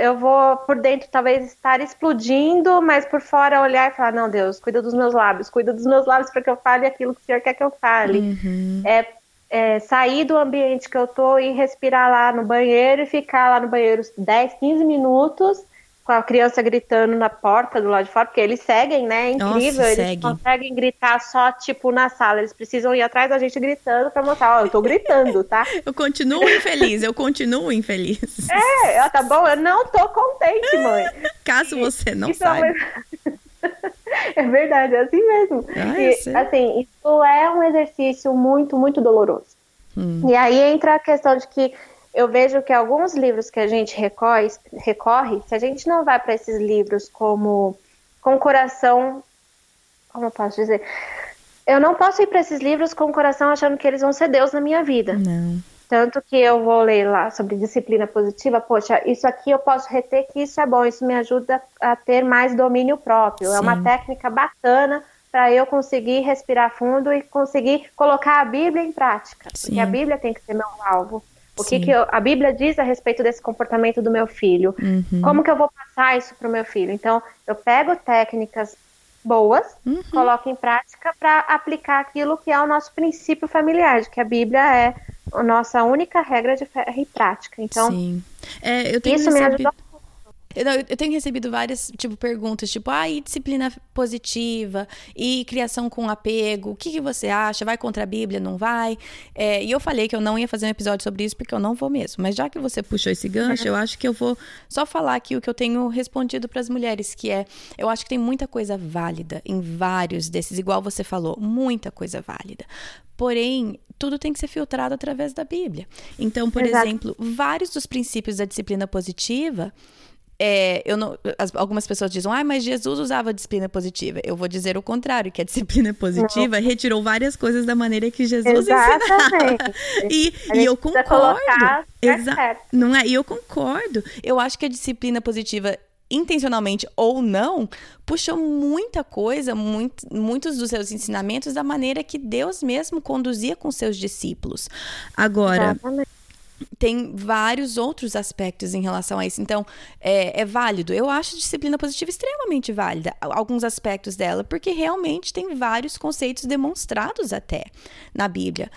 eu vou por dentro talvez estar explodindo, mas por fora olhar e falar: não, Deus, cuida dos meus lábios, cuida dos meus lábios para que eu fale aquilo que o Senhor quer que eu fale. Uhum. É, é, sair do ambiente que eu tô e respirar lá no banheiro e ficar lá no banheiro 10, 15 minutos com a criança gritando na porta do lado de fora, porque eles seguem, né? É incrível, Nossa, eles segue. conseguem gritar só, tipo, na sala. Eles precisam ir atrás da gente gritando pra mostrar, ó, oh, eu tô gritando, tá? [laughs] eu continuo infeliz, eu continuo infeliz. É, tá bom, eu não tô contente, mãe. Caso você não saiba. [laughs] É verdade, é assim mesmo. Ah, e, assim, isso é um exercício muito, muito doloroso. Hum. E aí entra a questão de que eu vejo que alguns livros que a gente recorre, recorre se a gente não vai para esses livros como com o coração, como eu posso dizer, eu não posso ir para esses livros com o coração achando que eles vão ser Deus na minha vida. Não. Tanto que eu vou ler lá sobre disciplina positiva, poxa, isso aqui eu posso reter que isso é bom, isso me ajuda a ter mais domínio próprio. Sim. É uma técnica bacana para eu conseguir respirar fundo e conseguir colocar a Bíblia em prática. Sim. Porque a Bíblia tem que ser meu alvo. O que, que eu, a Bíblia diz a respeito desse comportamento do meu filho? Uhum. Como que eu vou passar isso para o meu filho? Então, eu pego técnicas boas, uhum. coloca em prática para aplicar aquilo que é o nosso princípio familiar, de que a Bíblia é a nossa única regra de fé e prática. Então, Sim. É, isso me ajudou eu, eu, tenho recebido várias, tipo, perguntas, tipo, ah, e disciplina positiva, e criação com apego, o que, que você acha? Vai contra a Bíblia, não vai? É, e eu falei que eu não ia fazer um episódio sobre isso, porque eu não vou mesmo. Mas já que você puxou esse gancho, eu acho que eu vou só falar aqui o que eu tenho respondido para as mulheres, que é, eu acho que tem muita coisa válida em vários desses, igual você falou, muita coisa válida. Porém, tudo tem que ser filtrado através da Bíblia. Então, por Exato. exemplo, vários dos princípios da disciplina positiva é, eu não, as, algumas pessoas dizem, ah, mas Jesus usava disciplina positiva. Eu vou dizer o contrário, que a disciplina positiva não. retirou várias coisas da maneira que Jesus Exatamente. ensinava. [laughs] E, e eu concordo. Exa não é? E eu concordo. Eu acho que a disciplina positiva intencionalmente ou não, puxou muita coisa, muito, muitos dos seus ensinamentos da maneira que Deus mesmo conduzia com seus discípulos. Agora, Exatamente tem vários outros aspectos em relação a isso. Então, é, é, válido. Eu acho a disciplina positiva extremamente válida, alguns aspectos dela, porque realmente tem vários conceitos demonstrados até na Bíblia.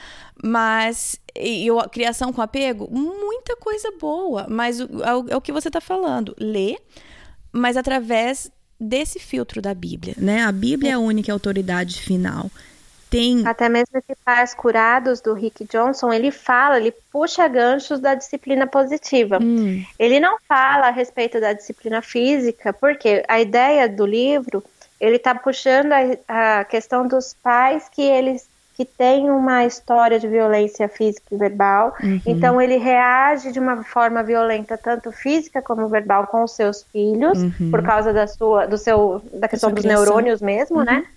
Mas, e, a criação com apego, muita coisa boa, mas o, é, é o que você está falando. Lê, mas através desse filtro da Bíblia, né? A Bíblia é a única autoridade final tem. Até mesmo esse Pais Curados do Rick Johnson, ele fala, ele puxa ganchos da disciplina positiva. Hum. Ele não fala a respeito da disciplina física, porque a ideia do livro, ele está puxando a, a, questão dos pais que eles que têm uma história de violência física e verbal, uhum. então ele reage de uma forma violenta, tanto física como verbal, com os seus filhos, uhum. por causa da sua, do seu, da questão dos neurônios mesmo, né? uhum. né?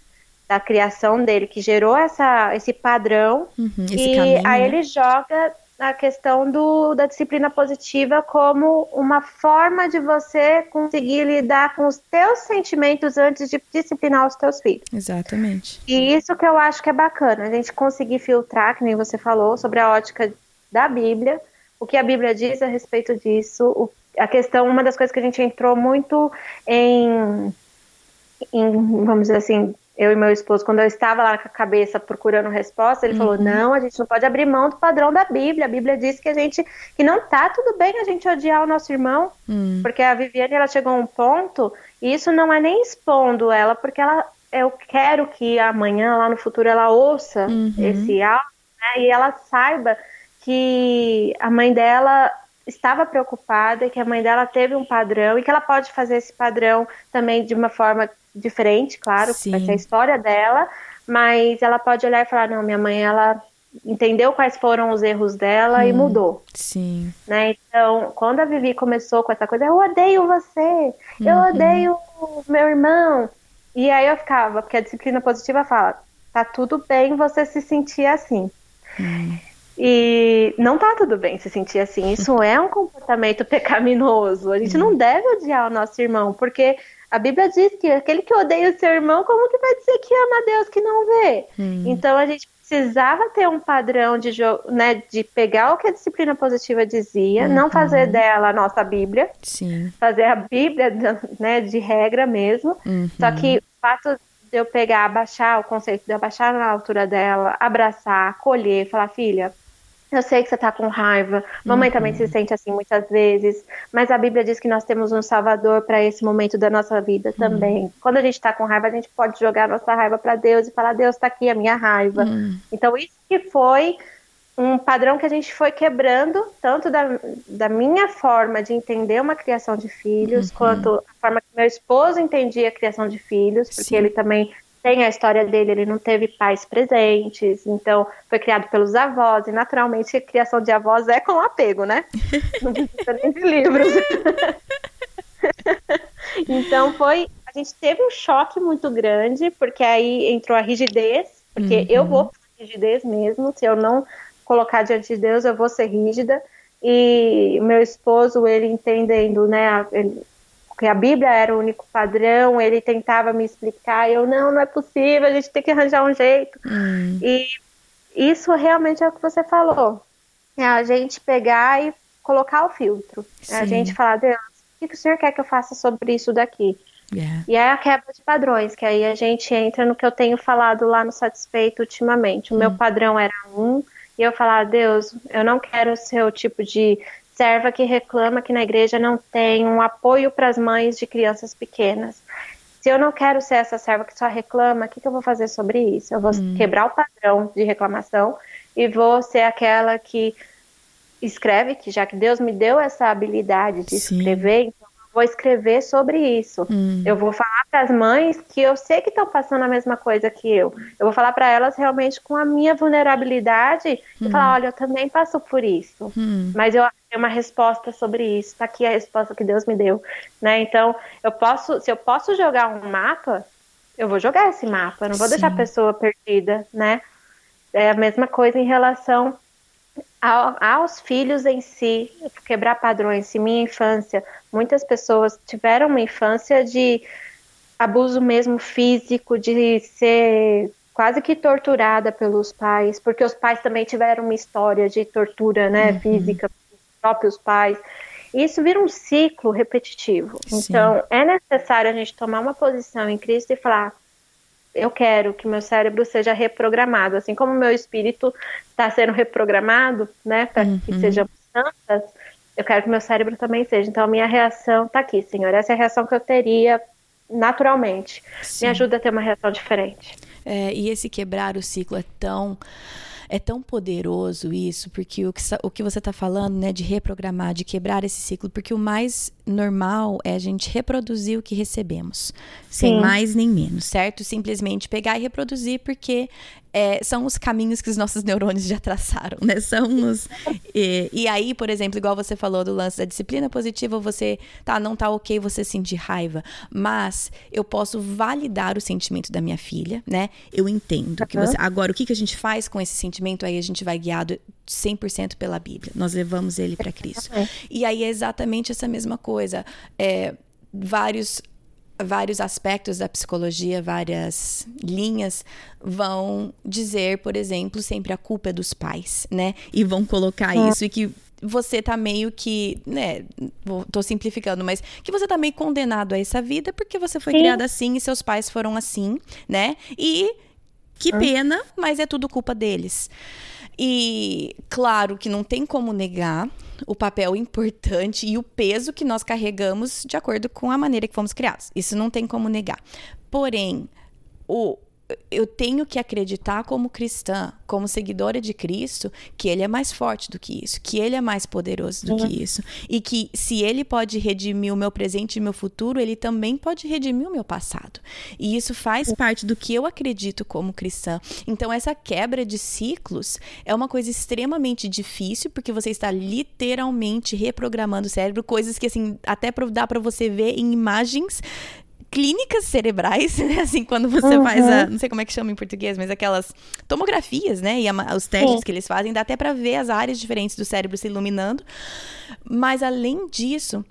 Da criação dele que gerou essa, esse padrão uhum, esse e caminho, aí né? ele joga a questão do, da disciplina positiva como uma forma de você conseguir lidar com os teus sentimentos antes de disciplinar os teus filhos. Exatamente. E isso que eu acho que é bacana, a gente conseguir filtrar, que nem você falou, sobre a ótica da Bíblia, o que a Bíblia diz a respeito disso, a questão, uma das coisas que a gente entrou muito em, em vamos dizer assim, eu e meu esposo, quando eu estava lá com a cabeça procurando resposta, ele uhum. falou: não, a gente não pode abrir mão do padrão da Bíblia. A Bíblia diz que a gente que não tá tudo bem a gente odiar o nosso irmão, uhum. porque a Viviane ela chegou a um ponto e isso não é nem expondo ela, porque ela eu quero que amanhã lá no futuro ela ouça uhum. esse áudio né, e ela saiba que a mãe dela estava preocupada, que a mãe dela teve um padrão e que ela pode fazer esse padrão também de uma forma diferente, claro, Sim. vai ser a história dela, mas ela pode olhar e falar, não, minha mãe, ela entendeu quais foram os erros dela hum, e mudou. Sim. Né? Então, quando a Vivi começou com essa coisa, eu odeio você, eu uhum. odeio meu irmão. E aí eu ficava, porque a disciplina positiva fala, tá tudo bem você se sentir assim. Hum. E não tá tudo bem se sentir assim. Isso é um comportamento [laughs] pecaminoso. A gente não deve odiar o nosso irmão, porque a Bíblia diz que aquele que odeia o seu irmão, como que vai dizer que ama a Deus que não vê? Hum. Então a gente precisava ter um padrão de, né, de pegar o que a disciplina positiva dizia, uhum. não fazer dela a nossa Bíblia, Sim. fazer a Bíblia [laughs] né, de regra mesmo. Uhum. Só que o fato de eu pegar, abaixar o conceito de abaixar na altura dela, abraçar, acolher, falar, filha, eu sei que você está com raiva. Mamãe uhum. também se sente assim muitas vezes. Mas a Bíblia diz que nós temos um Salvador para esse momento da nossa vida uhum. também. Uhum. Quando a gente está com raiva, a gente pode jogar a nossa raiva para Deus e falar: Deus está aqui a minha raiva. Uhum. Então isso que foi um padrão que a gente foi quebrando, tanto da, da minha forma de entender uma criação de filhos, uhum. quanto a forma que meu esposo entendia a criação de filhos, porque Sim. ele também tem a história dele, ele não teve pais presentes, então foi criado pelos avós, e naturalmente a criação de avós é com apego, né? [laughs] Não precisa nem de livros. [laughs] então foi. A gente teve um choque muito grande, porque aí entrou a rigidez, porque uhum. eu vou pra rigidez mesmo, se eu não colocar diante de Deus, eu vou ser rígida. E meu esposo, ele entendendo, né, ele, porque a Bíblia era o único padrão, ele tentava me explicar, eu, não, não é possível, a gente tem que arranjar um jeito. Hum. E isso realmente é o que você falou. É a gente pegar e colocar o filtro. É a gente falar, Deus, o que o senhor quer que eu faça sobre isso daqui? Yeah. E é a quebra de padrões, que aí a gente entra no que eu tenho falado lá no Satisfeito ultimamente. O meu hum. padrão era um, e eu falar, Deus, eu não quero ser o tipo de serva que reclama que na igreja não tem um apoio para as mães de crianças pequenas. Se eu não quero ser essa serva que só reclama, o que, que eu vou fazer sobre isso? Eu vou hum. quebrar o padrão de reclamação e vou ser aquela que escreve, que já que Deus me deu essa habilidade de Sim. escrever, vou escrever sobre isso. Hum. Eu vou falar para as mães que eu sei que estão passando a mesma coisa que eu. Eu vou falar para elas realmente com a minha vulnerabilidade hum. e falar, olha, eu também passo por isso. Hum. Mas eu uma resposta sobre isso. Está aqui a resposta que Deus me deu, né? Então, eu posso, se eu posso jogar um mapa, eu vou jogar esse mapa. Eu não vou Sim. deixar a pessoa perdida, né? É a mesma coisa em relação aos filhos em si, quebrar padrões. Se minha infância, muitas pessoas tiveram uma infância de abuso mesmo físico, de ser quase que torturada pelos pais, porque os pais também tiveram uma história de tortura, né, uhum. física próprios pais. Isso vira um ciclo repetitivo. Sim. Então, é necessário a gente tomar uma posição em Cristo e falar: eu quero que meu cérebro seja reprogramado, assim como meu espírito está sendo reprogramado, né, para uhum. que sejamos santas. Eu quero que meu cérebro também seja. Então, a minha reação está aqui, Senhor. Essa é a reação que eu teria naturalmente. Sim. Me ajuda a ter uma reação diferente. É, e esse quebrar o ciclo é tão é tão poderoso isso, porque o que, o que você está falando, né, de reprogramar, de quebrar esse ciclo, porque o mais normal é a gente reproduzir o que recebemos, sem Sim. mais nem menos, certo? Simplesmente pegar e reproduzir, porque é, são os caminhos que os nossos neurônios já traçaram, né? São os. E, e, aí, por exemplo, igual você falou do lance da disciplina positiva, você tá, não tá ok você sentir raiva, mas eu posso validar o sentimento da minha filha, né? Eu entendo que você. Agora, o que, que a gente faz com esse sentimento? Aí a gente vai guiado 100% pela Bíblia. Nós levamos ele para Cristo. E aí é exatamente essa mesma coisa. É, vários vários aspectos da psicologia, várias linhas vão dizer, por exemplo, sempre a culpa é dos pais, né? E vão colocar é. isso e que você tá meio que, né, tô simplificando, mas que você tá meio condenado a essa vida porque você foi Sim. criada assim e seus pais foram assim, né? E que pena, mas é tudo culpa deles. E claro que não tem como negar o papel importante e o peso que nós carregamos de acordo com a maneira que fomos criados. Isso não tem como negar. Porém, o, eu tenho que acreditar como cristã, como seguidora de Cristo, que ele é mais forte do que isso, que ele é mais poderoso do uhum. que isso. E que se ele pode redimir o meu presente e o meu futuro, ele também pode redimir o meu passado. E isso faz uhum. parte do que eu acredito como cristã. Então, essa quebra de ciclos é uma coisa extremamente difícil, porque você está literalmente reprogramando o cérebro, coisas que, assim, até dá para você ver em imagens clínicas cerebrais, [laughs] né? Assim, quando você uhum. faz a. Não sei como é que chama em português, mas aquelas tomografias, né? E a, os testes Sim. que eles fazem, dá até para ver as áreas diferentes do cérebro se iluminando. Mas além disso.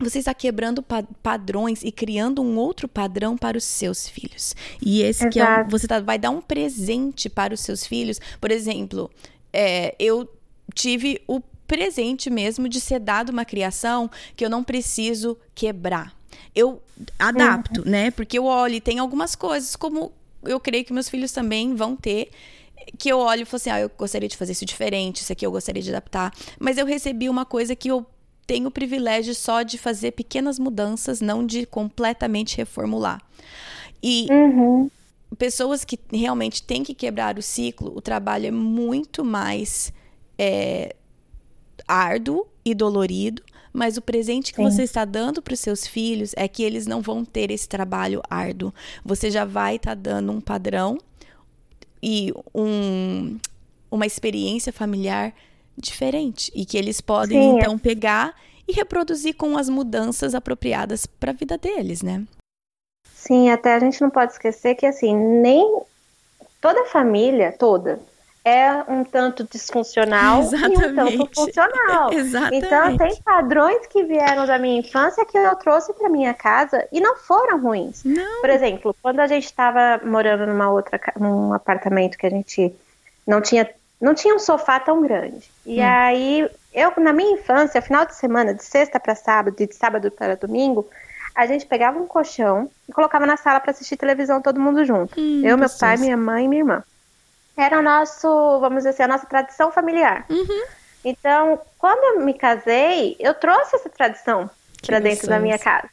Você está quebrando pa padrões e criando um outro padrão para os seus filhos. E esse Exato. que é um, você tá, vai dar um presente para os seus filhos. Por exemplo, é, eu tive o presente mesmo de ser dado uma criação que eu não preciso quebrar eu adapto, uhum. né? Porque eu olho e tem algumas coisas, como eu creio que meus filhos também vão ter, que eu olho e falo assim, ah, eu gostaria de fazer isso diferente, isso aqui eu gostaria de adaptar. Mas eu recebi uma coisa que eu tenho o privilégio só de fazer pequenas mudanças, não de completamente reformular. E uhum. pessoas que realmente têm que quebrar o ciclo, o trabalho é muito mais é, árduo e dolorido, mas o presente que Sim. você está dando para os seus filhos é que eles não vão ter esse trabalho árduo. Você já vai estar tá dando um padrão e um, uma experiência familiar diferente e que eles podem Sim. então pegar e reproduzir com as mudanças apropriadas para a vida deles, né? Sim, até a gente não pode esquecer que assim, nem toda família, toda, é um tanto disfuncional Exatamente. e um tanto funcional. Exatamente. Então, tem padrões que vieram da minha infância que eu trouxe para minha casa e não foram ruins. Não. Por exemplo, quando a gente estava morando numa outra num apartamento que a gente não tinha não tinha um sofá tão grande. E hum. aí, eu na minha infância, final de semana, de sexta para sábado, de sábado para domingo, a gente pegava um colchão e colocava na sala para assistir televisão todo mundo junto. Hum, eu, meu pai, minha mãe e minha irmã. Era o nosso, vamos dizer assim, a nossa tradição familiar. Uhum. Então, quando eu me casei, eu trouxe essa tradição para dentro da minha casa.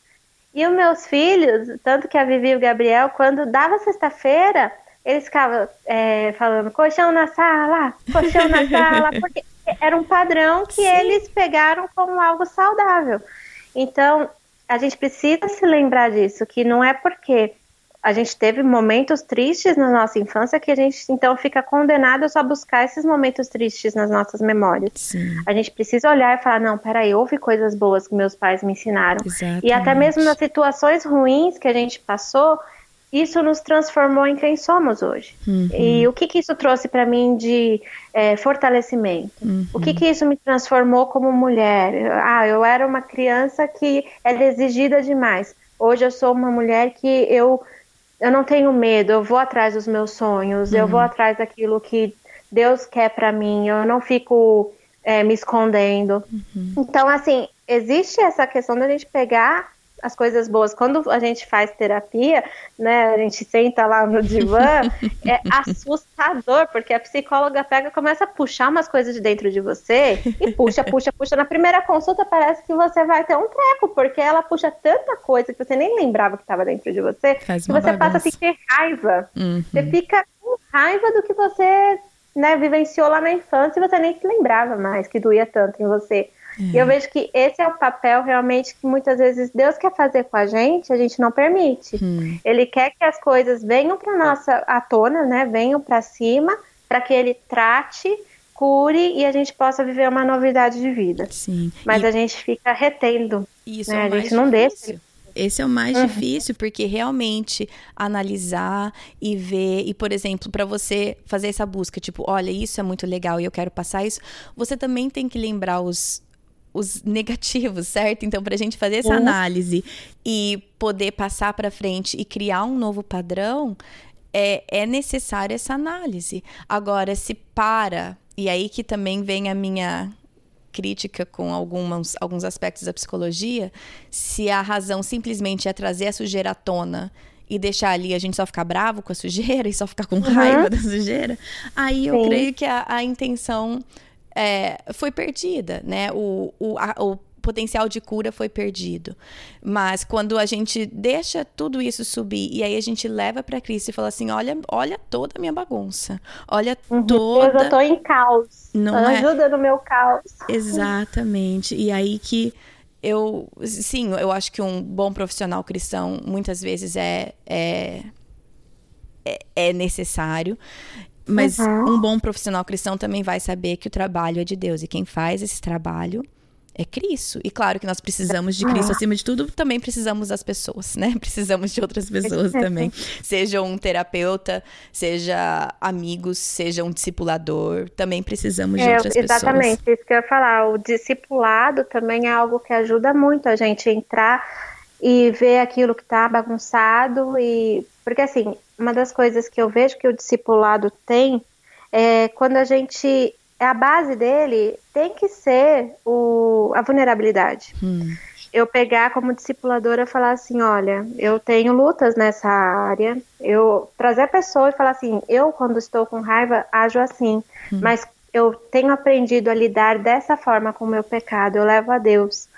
E os meus filhos, tanto que a Vivi e o Gabriel, quando dava sexta-feira, eles ficavam é, falando colchão na sala, colchão na [laughs] sala, porque era um padrão que Sim. eles pegaram como algo saudável. Então, a gente precisa se lembrar disso, que não é porque a gente teve momentos tristes na nossa infância que a gente então fica condenado a só buscar esses momentos tristes nas nossas memórias. Sim. A gente precisa olhar e falar, não, peraí, houve coisas boas que meus pais me ensinaram. Exatamente. E até mesmo nas situações ruins que a gente passou, isso nos transformou em quem somos hoje. Uhum. E o que, que isso trouxe para mim de é, fortalecimento? Uhum. O que, que isso me transformou como mulher? Ah, eu era uma criança que era exigida demais. Hoje eu sou uma mulher que eu, eu não tenho medo, eu vou atrás dos meus sonhos, uhum. eu vou uhum. atrás daquilo que Deus quer para mim, eu não fico é, me escondendo. Uhum. Então, assim, existe essa questão da gente pegar as coisas boas. Quando a gente faz terapia, né, a gente senta lá no divã, [laughs] é assustador, porque a psicóloga pega começa a puxar umas coisas de dentro de você e puxa, puxa, puxa. Na primeira consulta parece que você vai ter um treco, porque ela puxa tanta coisa que você nem lembrava que estava dentro de você, Faz que você bagunça. passa a ter raiva. Uhum. Você fica com raiva do que você né, vivenciou lá na infância e você nem se lembrava mais que doía tanto em você. E eu vejo que esse é o papel realmente que muitas vezes Deus quer fazer com a gente, a gente não permite. Hum. Ele quer que as coisas venham para nossa à tona, né? Venham para cima, para que ele trate, cure e a gente possa viver uma novidade de vida. Sim. Mas e... a gente fica retendo. Isso né? é a gente não difícil. deixa. Esse é o mais uhum. difícil, porque realmente analisar e ver, e por exemplo, para você fazer essa busca, tipo, olha, isso é muito legal e eu quero passar isso, você também tem que lembrar os, os negativos, certo? Então, para a gente fazer essa uhum. análise e poder passar para frente e criar um novo padrão, é, é necessária essa análise. Agora, se para, e aí que também vem a minha crítica com alguns, alguns aspectos da psicologia, se a razão simplesmente é trazer a sujeira à tona e deixar ali a gente só ficar bravo com a sujeira [laughs] e só ficar com raiva uhum. da sujeira, aí eu Sim. creio que a, a intenção é, foi perdida, né? O, o, a, o potencial de cura foi perdido. Mas quando a gente deixa tudo isso subir e aí a gente leva para Cristo e fala assim, olha, olha toda a minha bagunça, olha uhum, toda. Eu tô em caos. Não é? Ajuda é... no meu caos. Exatamente. E aí que eu, sim, eu acho que um bom profissional cristão muitas vezes é, é é, é necessário. Mas uhum. um bom profissional cristão também vai saber que o trabalho é de Deus e quem faz esse trabalho é Cristo. E claro que nós precisamos de Cristo acima de tudo, também precisamos das pessoas, né? [laughs] Precisamos de outras pessoas também. Seja um terapeuta, seja amigos, seja um discipulador, também precisamos de é, outras exatamente, pessoas. Exatamente, isso que eu ia falar. O discipulado também é algo que ajuda muito a gente a entrar e ver aquilo que está bagunçado e porque assim uma das coisas que eu vejo que o discipulado tem é quando a gente a base dele tem que ser o, a vulnerabilidade. Hum. Eu pegar como discipuladora falar assim, olha, eu tenho lutas nessa área, eu trazer a pessoa e falar assim, eu quando estou com raiva ajo assim, hum. mas eu tenho aprendido a lidar dessa forma com o meu pecado, eu levo a Deus.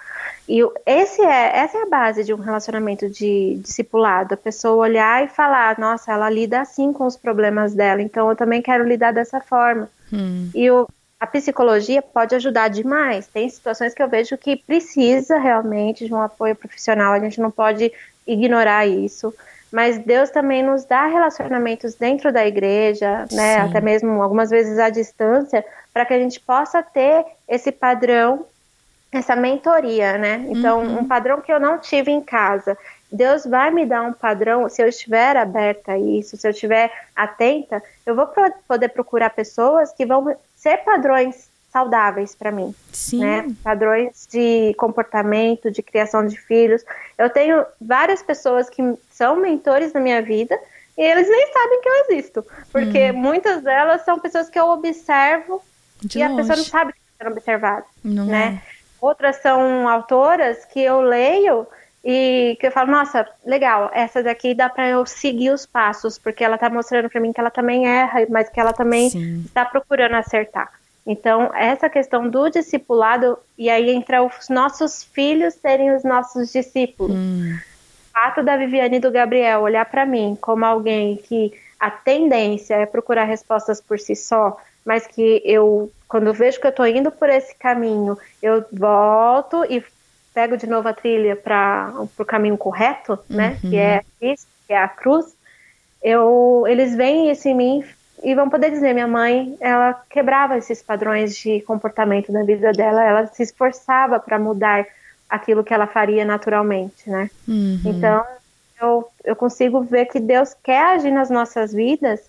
E esse é, essa é a base de um relacionamento de discipulado, a pessoa olhar e falar, nossa, ela lida assim com os problemas dela, então eu também quero lidar dessa forma. Hum. E o, a psicologia pode ajudar demais. Tem situações que eu vejo que precisa realmente de um apoio profissional, a gente não pode ignorar isso. Mas Deus também nos dá relacionamentos dentro da igreja, né? Até mesmo algumas vezes à distância, para que a gente possa ter esse padrão essa mentoria, né? Então, uhum. um padrão que eu não tive em casa. Deus vai me dar um padrão, se eu estiver aberta a isso, se eu estiver atenta, eu vou pro poder procurar pessoas que vão ser padrões saudáveis para mim, Sim. né? Padrões de comportamento, de criação de filhos. Eu tenho várias pessoas que são mentores na minha vida e eles nem sabem que eu existo, porque uhum. muitas delas são pessoas que eu observo de e longe. a pessoa não sabe que está sendo observada, não né? É. Outras são autoras que eu leio e que eu falo, nossa, legal, essa daqui dá para eu seguir os passos, porque ela tá mostrando para mim que ela também erra, mas que ela também Sim. está procurando acertar. Então, essa questão do discipulado, e aí entra os nossos filhos serem os nossos discípulos. Hum. O fato da Viviane e do Gabriel olhar para mim como alguém que a tendência é procurar respostas por si só, mas que eu, quando eu vejo que eu estou indo por esse caminho, eu volto e pego de novo a trilha para o caminho correto, né? Uhum. Que é isso, que é a cruz. Eu, eles veem isso em mim e vão poder dizer minha mãe, ela quebrava esses padrões de comportamento na vida dela, ela se esforçava para mudar aquilo que ela faria naturalmente, né? Uhum. Então eu, eu consigo ver que Deus quer agir nas nossas vidas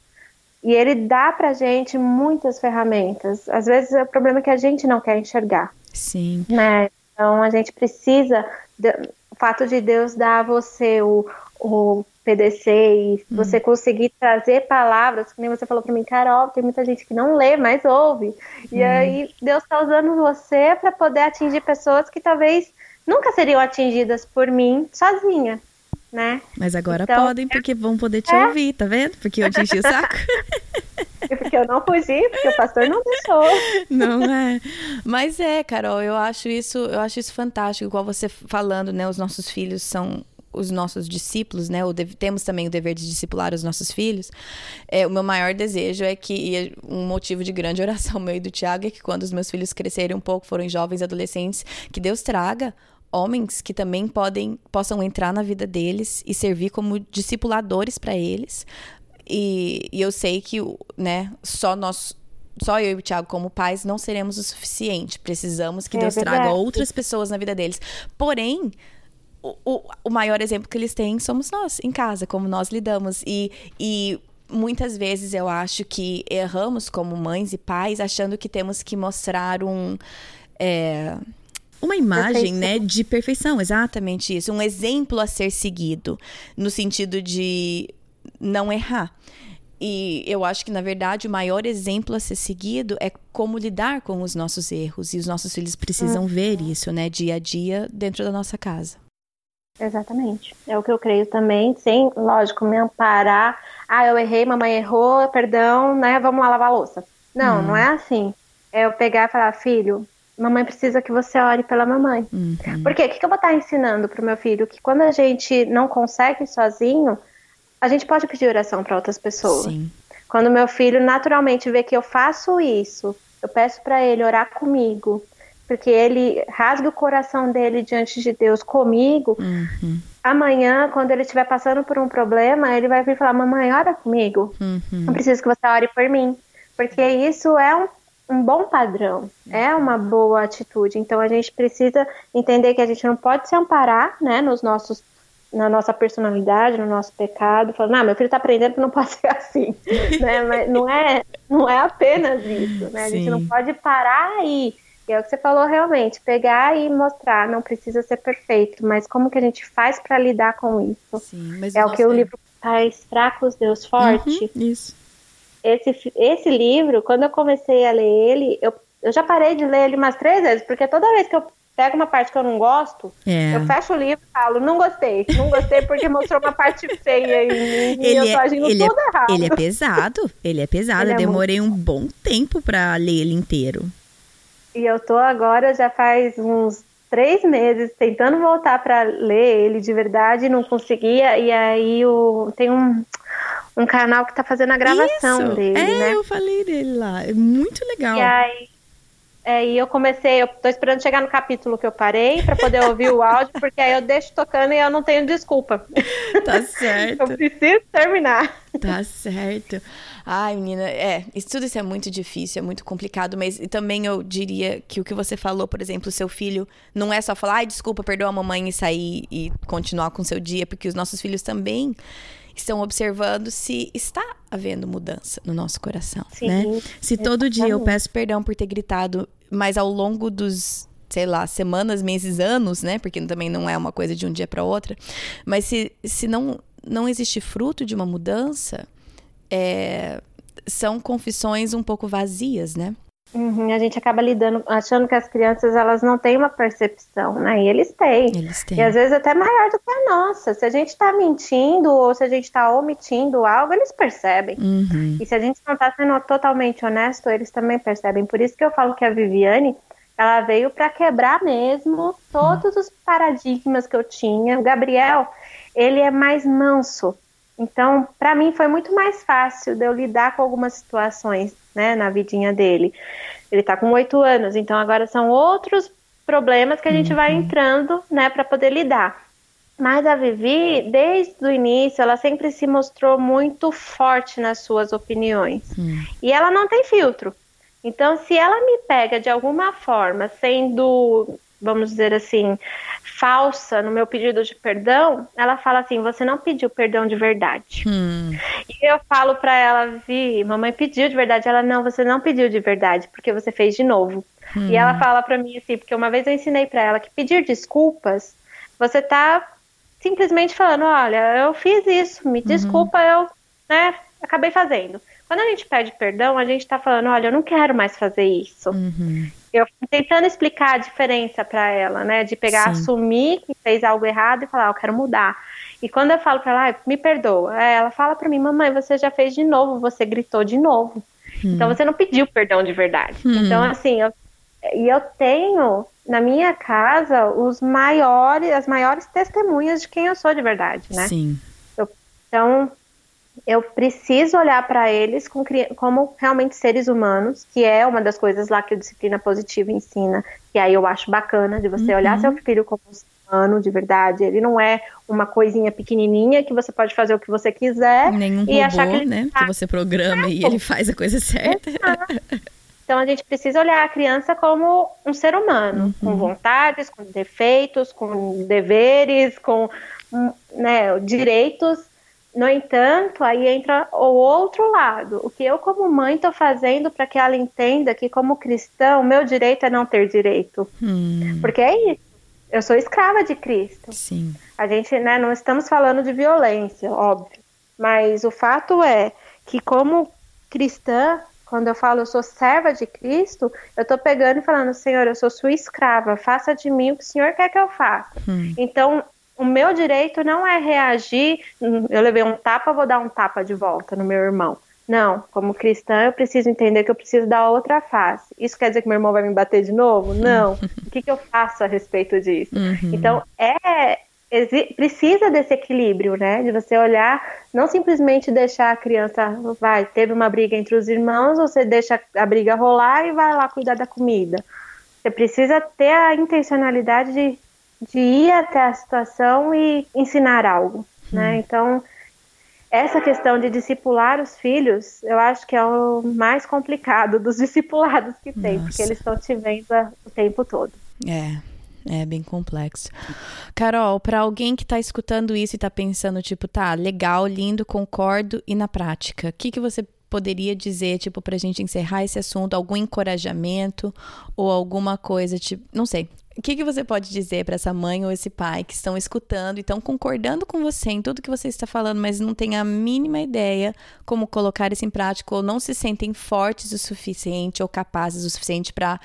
e Ele dá para gente muitas ferramentas. Às vezes o problema é que a gente não quer enxergar. Sim. Né? Então a gente precisa, de, o fato de Deus dar a você o, o PDC e hum. você conseguir trazer palavras, que nem você falou para mim, Carol, tem muita gente que não lê, mas ouve. E hum. aí Deus está usando você para poder atingir pessoas que talvez nunca seriam atingidas por mim sozinha. Né? Mas agora então, podem, porque vão poder te é. ouvir, tá vendo? Porque eu te enchi o [laughs] saco. porque eu não fugi, porque o pastor não deixou. Não é. Mas é, Carol, eu acho isso, eu acho isso fantástico, igual você falando, né? Os nossos filhos são os nossos discípulos, né? Deve, temos também o dever de discipular os nossos filhos. É, o meu maior desejo é que, é um motivo de grande [laughs] oração meu e do Tiago, é que quando os meus filhos crescerem um pouco, forem jovens, adolescentes, que Deus traga homens que também podem possam entrar na vida deles e servir como discipuladores para eles, e, e eu sei que, né, só nós só eu e o Thiago, como pais, não seremos o suficiente. Precisamos que é Deus verdade. traga outras pessoas na vida deles. Porém, o, o, o, maior exemplo que eles têm somos nós, em casa, como nós lidamos. E, e muitas vezes eu acho que erramos como mães e pais, achando que temos que mostrar um. É, uma imagem, perfeição. né, de perfeição, exatamente isso, um exemplo a ser seguido, no sentido de não errar. E eu acho que, na verdade, o maior exemplo a ser seguido é como lidar com os nossos erros. E os nossos filhos precisam uhum. ver isso, né, dia a dia, dentro da nossa casa. Exatamente. É o que eu creio também, sem, lógico, me amparar. Ah, eu errei, mamãe errou, perdão, né? Vamos lá lavar a louça. Não, hum. não é assim. É eu pegar e falar, filho, mamãe precisa que você ore pela mamãe. Uhum. Por quê? O que eu vou estar ensinando pro meu filho? Que quando a gente não consegue sozinho, a gente pode pedir oração para outras pessoas. Sim. Quando meu filho naturalmente vê que eu faço isso, eu peço para ele orar comigo, porque ele rasga o coração dele diante de Deus comigo. Uhum. Amanhã, quando ele estiver passando por um problema, ele vai vir falar: Mamãe, ora comigo. Uhum. Eu preciso que você ore por mim. Porque isso é um, um bom padrão, é uma boa atitude. Então a gente precisa entender que a gente não pode se amparar né, nos nossos na nossa personalidade, no nosso pecado, falando, ah, meu filho está aprendendo que não [laughs] pode ser assim, né? Mas não é, não é apenas isso, né? A gente não pode parar aí. E é o que você falou realmente, pegar e mostrar, não precisa ser perfeito, mas como que a gente faz para lidar com isso? Sim, é o que o livro Pais Fracos, Deus Forte. Uhum, isso. Esse, esse livro, quando eu comecei a ler ele, eu, eu já parei de ler ele umas três vezes, porque toda vez que eu pego uma parte que eu não gosto, é. eu fecho o livro e falo, não gostei. Não gostei porque mostrou uma parte [laughs] feia em mim e eu tô é- agindo ele tudo é, errado. Ele é pesado, ele é pesado. Ele eu é demorei muito... um bom tempo para ler ele inteiro. E eu tô agora, já faz uns três meses, tentando voltar para ler ele de verdade, não conseguia. E aí o, tem um, um canal que tá fazendo a gravação Isso. dele, é, né? eu falei dele lá. É muito legal. E aí é, e eu comecei, eu tô esperando chegar no capítulo que eu parei para poder ouvir o áudio, [laughs] porque aí eu deixo tocando e eu não tenho desculpa. Tá certo. [laughs] eu preciso terminar. Tá certo. Ai, menina, é, isso tudo isso é muito difícil, é muito complicado, mas também eu diria que o que você falou, por exemplo, o seu filho, não é só falar, ai, desculpa, perdoa a mamãe e sair e continuar com o seu dia, porque os nossos filhos também estão observando se está havendo mudança no nosso coração, Sim, né? Se todo exatamente. dia eu peço perdão por ter gritado mas ao longo dos sei lá, semanas, meses, anos, né? Porque também não é uma coisa de um dia para outra. Mas se, se não, não existe fruto de uma mudança, é, são confissões um pouco vazias, né? Uhum, a gente acaba lidando, achando que as crianças elas não têm uma percepção, né? E eles têm. Eles têm. E às vezes até maior do que a nossa. Se a gente está mentindo ou se a gente está omitindo algo, eles percebem. Uhum. E se a gente não está sendo totalmente honesto, eles também percebem. Por isso que eu falo que a Viviane, ela veio para quebrar mesmo todos os paradigmas que eu tinha. O Gabriel, ele é mais manso. Então, para mim foi muito mais fácil de eu lidar com algumas situações, né, na vidinha dele. Ele tá com oito anos, então agora são outros problemas que a gente vai entrando, né, para poder lidar. Mas a Vivi, desde o início, ela sempre se mostrou muito forte nas suas opiniões. Hum. E ela não tem filtro. Então, se ela me pega de alguma forma, sendo, vamos dizer assim, falsa no meu pedido de perdão, ela fala assim: você não pediu perdão de verdade. Hum. E eu falo pra ela, Vi, mamãe pediu de verdade. Ela, não, você não pediu de verdade, porque você fez de novo. Hum. E ela fala pra mim assim, porque uma vez eu ensinei pra ela que pedir desculpas, você tá simplesmente falando, olha, eu fiz isso, me desculpa, eu, né, acabei fazendo. Quando a gente pede perdão, a gente tá falando, olha, eu não quero mais fazer isso. Uhum. Eu fui tentando explicar a diferença para ela, né? De pegar, Sim. assumir que fez algo errado e falar, ah, eu quero mudar. E quando eu falo para ela, ah, me perdoa, é, ela fala para mim, mamãe, você já fez de novo, você gritou de novo. Então você não pediu perdão de verdade. Hum. Então, assim, eu, e eu tenho na minha casa os maiores, as maiores testemunhas de quem eu sou de verdade, né? Sim. Então, eu preciso olhar para eles com como realmente seres humanos, que é uma das coisas lá que o Disciplina Positiva ensina, que aí eu acho bacana de você olhar seu filho como um ser humano de verdade. Ele não é uma coisinha pequenininha que você pode fazer o que você quiser. Nenhum e achar que robô, ele né? tá- Que você programa e ele faz a coisa certa. Então a gente precisa olhar a criança como um ser humano, com vontades, com defeitos, com deveres, com hum, né, direitos. No entanto, aí entra o outro lado. O que eu, como mãe, estou fazendo para que ela entenda que, como cristão, meu direito é não ter direito. Hum, Porque é isso. Eu sou escrava de Cristo. sim. A gente, né, não estamos falando de violência, óbvio. Mas o fato é que, como cristã, quando eu falo eu sou serva de Cristo, eu estou pegando e falando, Senhor, eu sou sua escrava, faça de mim o que o Senhor quer que eu faça. Hum. Então, o meu direito não é reagir, eu levei um tapa, vou dar um tapa de volta no meu irmão. Não, como cristã, eu preciso entender que eu preciso dar outra face. Isso quer dizer que meu irmão vai me bater de novo? Não. [laughs] o que, que eu faço a respeito disso? Uhum. Então, é precisa desse equilíbrio, né? De você olhar, não simplesmente deixar a criança, vai, teve uma briga entre os irmãos, você deixa a briga rolar e vai lá cuidar da comida. Você precisa ter a intencionalidade de, de ir até a situação e ensinar algo, né? Então, essa questão de discipular os filhos, eu acho que é o mais complicado dos [laughs] discipulados que tem, porque Nossa. eles estão te vendo a- o tempo todo. É, é bem complexo. Carol, para alguém que tá escutando isso e tá pensando, tipo, tá, legal, lindo, concordo, e na prática, o que, que você poderia dizer, tipo, pra gente encerrar esse assunto? Algum encorajamento ou alguma coisa, tipo, não sei. O que, que você pode dizer para essa mãe ou esse pai que estão escutando e estão concordando com você em tudo que você está falando, mas não têm a mínima ideia como colocar isso em prática ou não se sentem fortes o suficiente ou capazes o suficiente para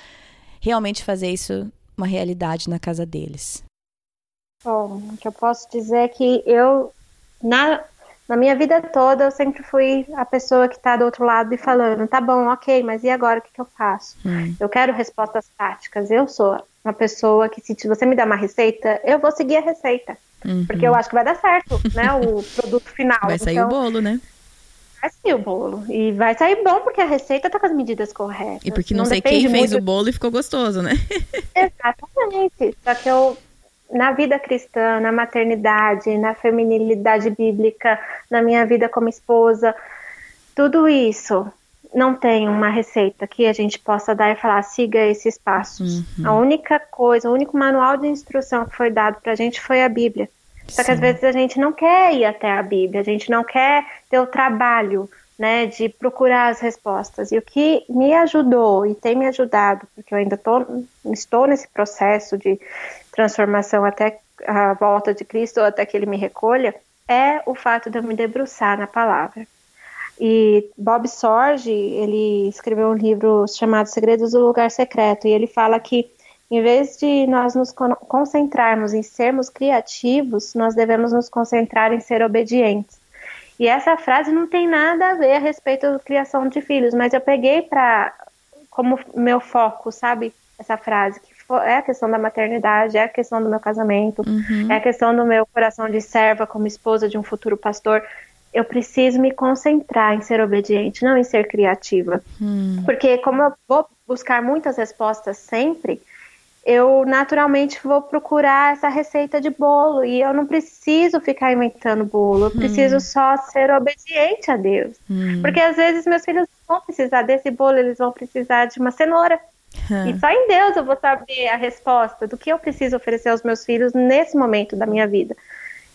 realmente fazer isso uma realidade na casa deles? Bom, o que eu posso dizer é que eu, na, na minha vida toda, eu sempre fui a pessoa que está do outro lado e falando, tá bom, ok, mas e agora o que, que eu faço? Hum. Eu quero respostas práticas. Eu sou uma pessoa que, se você me dá uma receita, eu vou seguir a receita. Uhum. Porque eu acho que vai dar certo, né? O produto final. Vai sair então, o bolo, né? vai sair o bolo. E vai sair bom porque a receita tá com as medidas corretas. E porque não, sei depende quem fez muito o bolo e ficou gostoso, né? [laughs] Exatamente. Só que eu, na vida cristã, na maternidade, na feminilidade bíblica, na minha vida como esposa, tudo isso não tem uma receita que a gente possa dar e falar, siga esses passos. Uhum. A única coisa, o único manual de instrução que foi dado pra gente foi a Bíblia. Só que às Sim. vezes a gente não quer ir até a Bíblia, a gente não quer ter o trabalho, né, de procurar as respostas. E o que me ajudou e tem me ajudado, porque eu ainda tô, estou nesse processo de transformação até a volta de Cristo ou até que Ele me recolha, é o fato de eu me debruçar na palavra. E Bob Sorge, ele escreveu um livro chamado Segredos do Lugar Secreto, e ele fala que em vez de nós nos concentrarmos em sermos criativos, nós devemos nos concentrar em ser obedientes. E essa frase não tem nada a ver a respeito da criação de filhos, mas eu peguei para como meu foco, sabe? Essa frase que é a questão da maternidade, é a questão do meu casamento, uhum. é a questão do meu coração de serva como esposa de um futuro pastor. Eu preciso me concentrar em ser obediente, não em ser criativa. Uhum. Porque como eu vou buscar muitas respostas sempre, eu naturalmente vou procurar essa receita de bolo e eu não preciso ficar inventando bolo, eu preciso hum. só ser obediente a Deus. Hum. Porque às vezes meus filhos vão precisar desse bolo, eles vão precisar de uma cenoura. Hum. E só em Deus eu vou saber a resposta do que eu preciso oferecer aos meus filhos nesse momento da minha vida.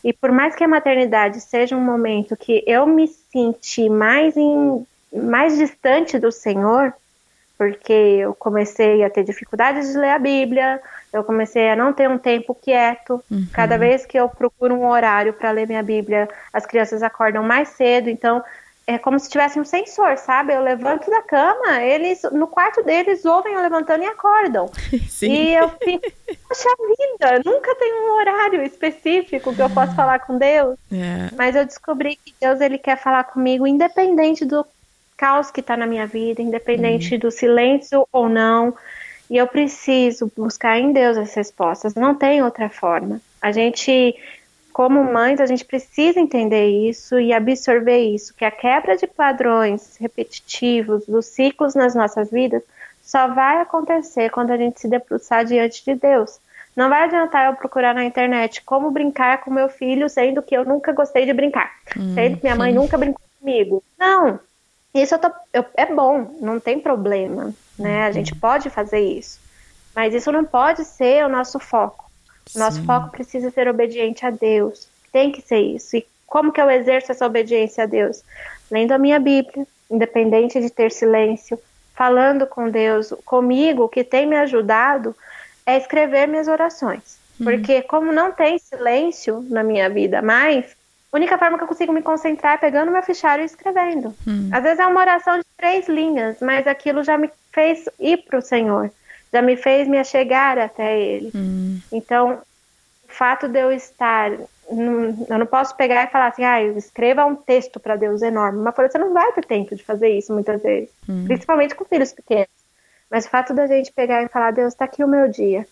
E por mais que a maternidade seja um momento que eu me senti mais, em, mais distante do Senhor, porque eu comecei a ter dificuldades de ler a Bíblia, eu comecei a não ter um tempo quieto. Uhum. Cada vez que eu procuro um horário para ler minha Bíblia, as crianças acordam mais cedo, então é como se tivesse um sensor, sabe? Eu levanto da cama, eles no quarto deles ouvem eu levantando e acordam. [laughs] Sim. E eu fico, poxa vida, nunca tem um horário específico que eu posso falar com Deus. É. Mas eu descobri que Deus ele quer falar comigo independente do caos que está na minha vida, independente uhum. do silêncio ou não. E eu preciso buscar em Deus as respostas. Não tem outra forma. A gente, como mães, a gente precisa entender isso e absorver isso, que a quebra de padrões repetitivos, dos ciclos nas nossas vidas, só vai acontecer quando a gente se debruçar diante de Deus. Não vai adiantar eu procurar na internet como brincar com meu filho, sendo que eu nunca gostei de brincar, hum, sendo que minha mãe nunca brincou comigo. Não, isso eu tô, eu, é bom, não tem problema, né? A gente pode fazer isso. Mas isso não pode ser o nosso foco. Nosso Sim. foco precisa ser obediente a Deus. Tem que ser isso. E como que eu exerço essa obediência a Deus? Lendo a minha Bíblia, independente de ter silêncio, falando com Deus. Comigo, o que tem me ajudado é escrever minhas orações. Uhum. Porque como não tem silêncio na minha vida mais, a única forma que eu consigo me concentrar é pegando meu fichário e escrevendo. Hum. Às vezes é uma oração de três linhas, mas aquilo já me fez ir para o Senhor, já me fez me achegar até Ele. Hum. Então, o fato de eu estar. Eu não posso pegar e falar assim, ah, escreva um texto para Deus enorme. Mas você não vai ter tempo de fazer isso muitas vezes, hum. principalmente com filhos pequenos. Mas o fato da gente pegar e falar, Deus, está aqui o meu dia.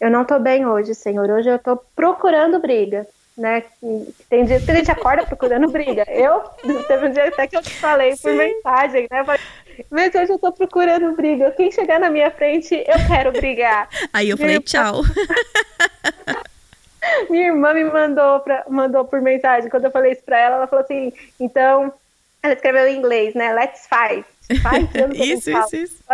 Eu não estou bem hoje, Senhor. Hoje eu estou procurando briga né? Tem dias que a gente acorda procurando briga. Eu, [laughs] teve um dia até que eu te falei por mensagem, né? Mas hoje eu tô procurando briga. Quem chegar na minha frente, eu quero brigar. [laughs] Aí eu falei, tchau. [laughs] minha irmã me mandou, pra, mandou por mensagem. Quando eu falei isso pra ela, ela falou assim: então, ela escreveu em inglês, né? Let's fight. fight isso, isso, isso.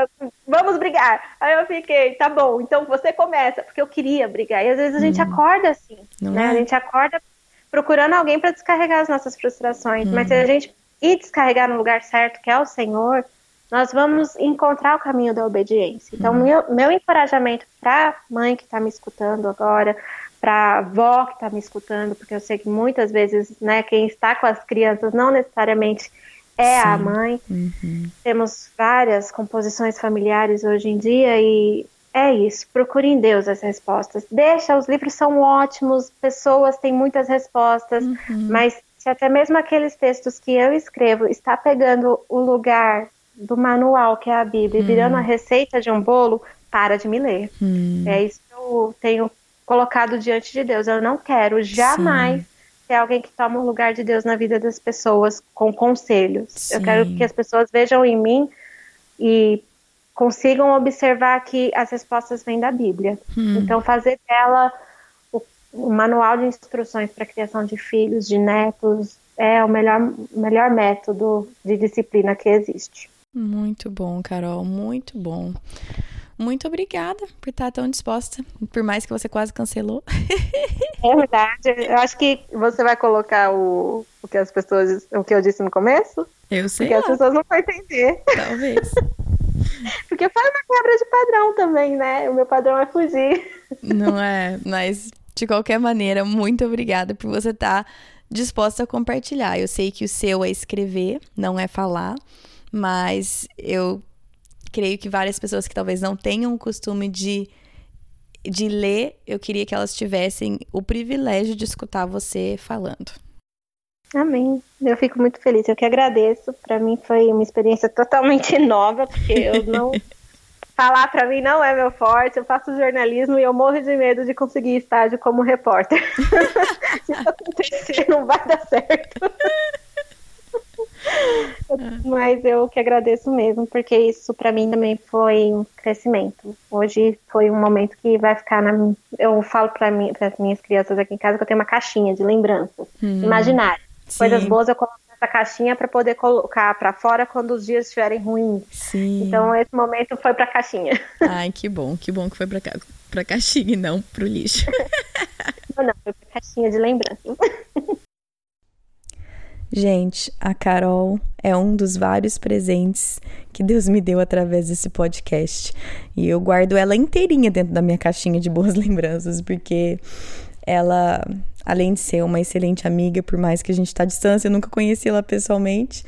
Vamos brigar. Aí eu fiquei, tá bom, então você começa, porque eu queria brigar. E às vezes a gente hum. acorda assim, Não né? É? A gente acorda procurando alguém para descarregar as nossas frustrações. Hum. Mas se a gente ir descarregar no lugar certo, que é o Senhor, nós vamos encontrar o caminho da obediência. Então, hum. meu, meu encorajamento para mãe que está me escutando agora, para a avó que está me escutando, porque eu sei que muitas vezes, né, quem está com as crianças não necessariamente é Sim. a mãe. Uhum. Temos várias composições familiares hoje em dia e é isso. Procure em Deus as respostas. Deixa, os livros são ótimos, pessoas têm muitas respostas, uhum. mas se até mesmo aqueles textos que eu escrevo está pegando o lugar do manual que é a Bíblia e virando a uhum. receita de um bolo, para de me ler. Uhum. É isso que eu tenho colocado diante de Deus. Eu não quero jamais Sim. ser alguém que toma o lugar de Deus na vida das pessoas com conselhos. Sim. Eu quero que as pessoas vejam em mim e consigam observar que as respostas vêm da Bíblia. Hum. Então, fazer dela o, o manual de instruções para a criação de filhos, de netos, é o melhor, melhor método de disciplina que existe. Muito bom, Carol, muito bom. Muito obrigada por estar tão disposta, por mais que você quase cancelou. É verdade. Eu acho que você vai colocar o, o que as pessoas, o que eu disse no começo. Eu sei. Porque lá. as pessoas não vão entender. Talvez. [laughs] Porque foi uma quebra de padrão também, né? O meu padrão é fugir. Não é, mas de qualquer maneira, muito obrigada por você estar disposta a compartilhar. Eu sei que o seu é escrever, não é falar, mas eu creio que várias pessoas que talvez não tenham o costume de, de ler, eu queria que elas tivessem o privilégio de escutar você falando. Amém. Eu fico muito feliz. Eu que agradeço. Para mim foi uma experiência totalmente [laughs] nova, porque eu não [laughs] falar para mim não é meu forte. Eu faço jornalismo e eu morro de medo de conseguir estágio como repórter. [laughs] Se isso acontecer, não vai dar certo. [laughs] Mas eu que agradeço mesmo, porque isso para mim também foi um crescimento. Hoje foi um momento que vai ficar na. Eu falo para mim, as minhas crianças aqui em casa que eu tenho uma caixinha de lembranças hum, imaginárias. Coisas boas eu coloco nessa caixinha para poder colocar para fora quando os dias estiverem ruins. Sim. Então esse momento foi para caixinha. [laughs] Ai, que bom, que bom que foi para para caixinha e não pro lixo. não, não, foi pra caixinha de lembrança. [laughs] Gente, a Carol é um dos vários presentes que Deus me deu através desse podcast. E eu guardo ela inteirinha dentro da minha caixinha de boas [laughs] lembranças, porque ela, além de ser uma excelente amiga, por mais que a gente está à distância, eu nunca conheci ela pessoalmente,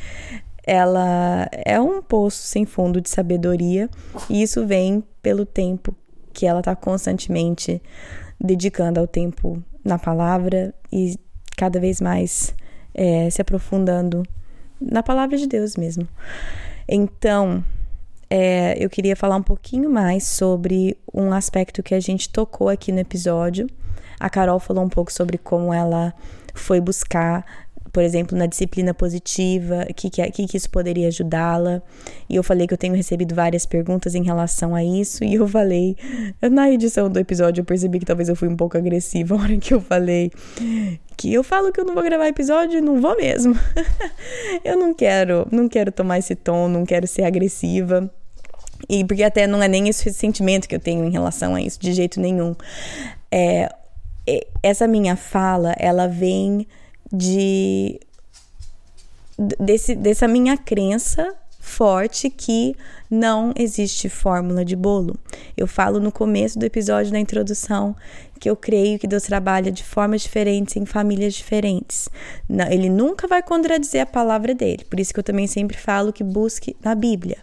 ela é um poço sem fundo de sabedoria, e isso vem pelo tempo que ela está constantemente dedicando ao tempo na palavra e cada vez mais é, se aprofundando na palavra de Deus mesmo. Então, é, eu queria falar um pouquinho mais sobre um aspecto que a gente tocou aqui no episódio. A Carol falou um pouco sobre como ela foi buscar por exemplo, na disciplina positiva, que, que, que, isso poderia ajudá-la. E eu falei que eu tenho recebido várias perguntas em relação a isso, e eu falei, na edição do episódio eu percebi que talvez eu fui um pouco agressiva a hora que eu falei que eu falo que eu não vou gravar episódio não vou mesmo. [laughs] eu não quero, não quero tomar esse tom, não quero ser agressiva. E porque até não é nem esse sentimento que eu tenho em relação a isso, de jeito nenhum. É, essa minha fala, ela vem de desse, dessa minha crença forte que não existe fórmula de bolo. Eu falo no começo do episódio da introdução que eu creio que Deus trabalha de formas diferentes em famílias diferentes. Ele nunca vai contradizer a palavra dele. Por isso que eu também sempre falo que busque na Bíblia.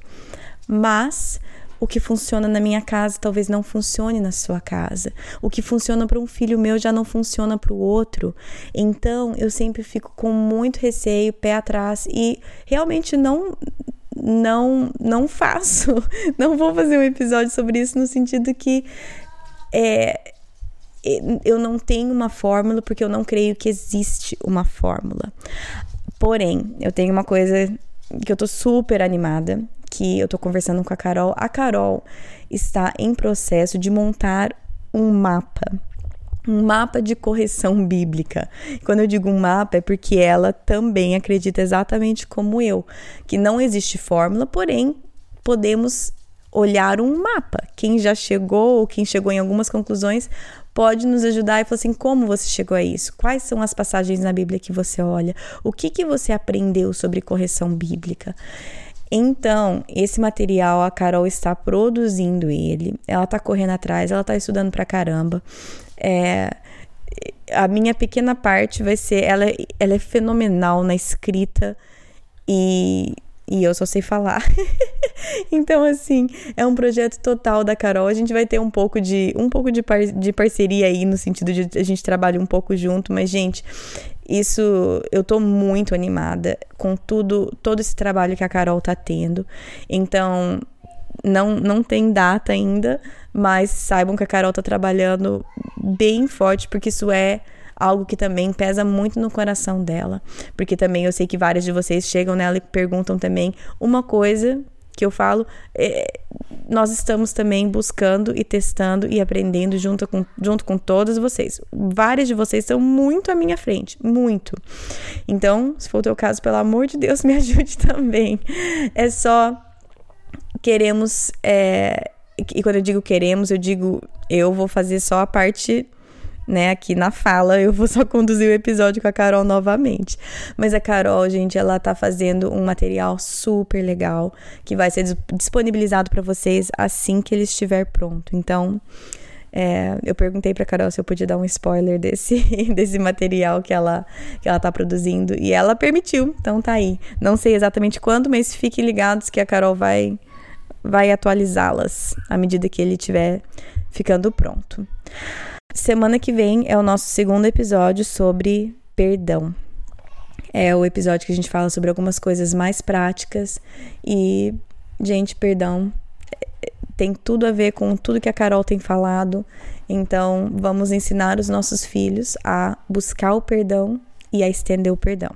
Mas o que funciona na minha casa talvez não funcione na sua casa. O que funciona para um filho meu já não funciona para o outro. Então, eu sempre fico com muito receio, pé atrás e realmente não não não faço. [laughs] Não vou fazer um episódio sobre isso no sentido que é, eu não tenho uma fórmula porque eu não creio que existe uma fórmula. Porém, eu tenho uma coisa que eu tô super animada, que eu tô conversando com a Carol. A Carol está em processo de montar um mapa um mapa de correção [laughs] bíblica. Quando eu digo um mapa é porque ela também acredita exatamente como eu, que não existe fórmula, porém podemos olhar um mapa. Quem já chegou ou quem chegou em algumas conclusões pode nos ajudar e falar assim: como você chegou a isso? Quais são as passagens na Bíblia que você olha? O que, que você aprendeu sobre correção bíblica? Então, esse material a Carol está produzindo ele, ela está correndo atrás, ela está estudando pra caramba. É, a minha pequena parte vai ser, ela, ela é fenomenal na escrita e, e eu só sei falar. [laughs] então, assim, é um projeto total da Carol. A gente vai ter um pouco de um pouco de, par, de parceria aí, no sentido de a gente trabalhar um pouco junto, mas, gente, isso eu tô muito animada com tudo, todo esse trabalho que a Carol tá tendo. Então, não, não tem data ainda, mas saibam que a Carol tá trabalhando bem forte, porque isso é algo que também pesa muito no coração dela. Porque também eu sei que várias de vocês chegam nela e perguntam também uma coisa que eu falo, é, nós estamos também buscando e testando e aprendendo junto com, junto com todos vocês. Várias de vocês estão muito à minha frente, muito. Então, se for o teu caso, pelo amor de Deus, [laughs] me ajude também. É só queremos. É, e quando eu digo queremos, eu digo eu vou fazer só a parte né, aqui na fala, eu vou só conduzir o episódio com a Carol novamente. Mas a Carol, gente, ela tá fazendo um material super legal que vai ser disponibilizado para vocês assim que ele estiver pronto. Então, É, eu perguntei pra Carol se eu podia dar um spoiler desse, [laughs] desse material que ela, que ela tá produzindo. E ela permitiu, então tá aí. Não sei exatamente quando, mas fiquem ligados que a Carol vai, vai atualizá-las à medida que ele estiver ficando pronto. Semana que vem é o nosso segundo episódio sobre perdão. É o episódio que a gente fala sobre algumas coisas mais práticas e, gente, perdão tem tudo a ver com tudo que a Carol tem falado. Então, vamos ensinar os nossos filhos a buscar o perdão e a estender o perdão.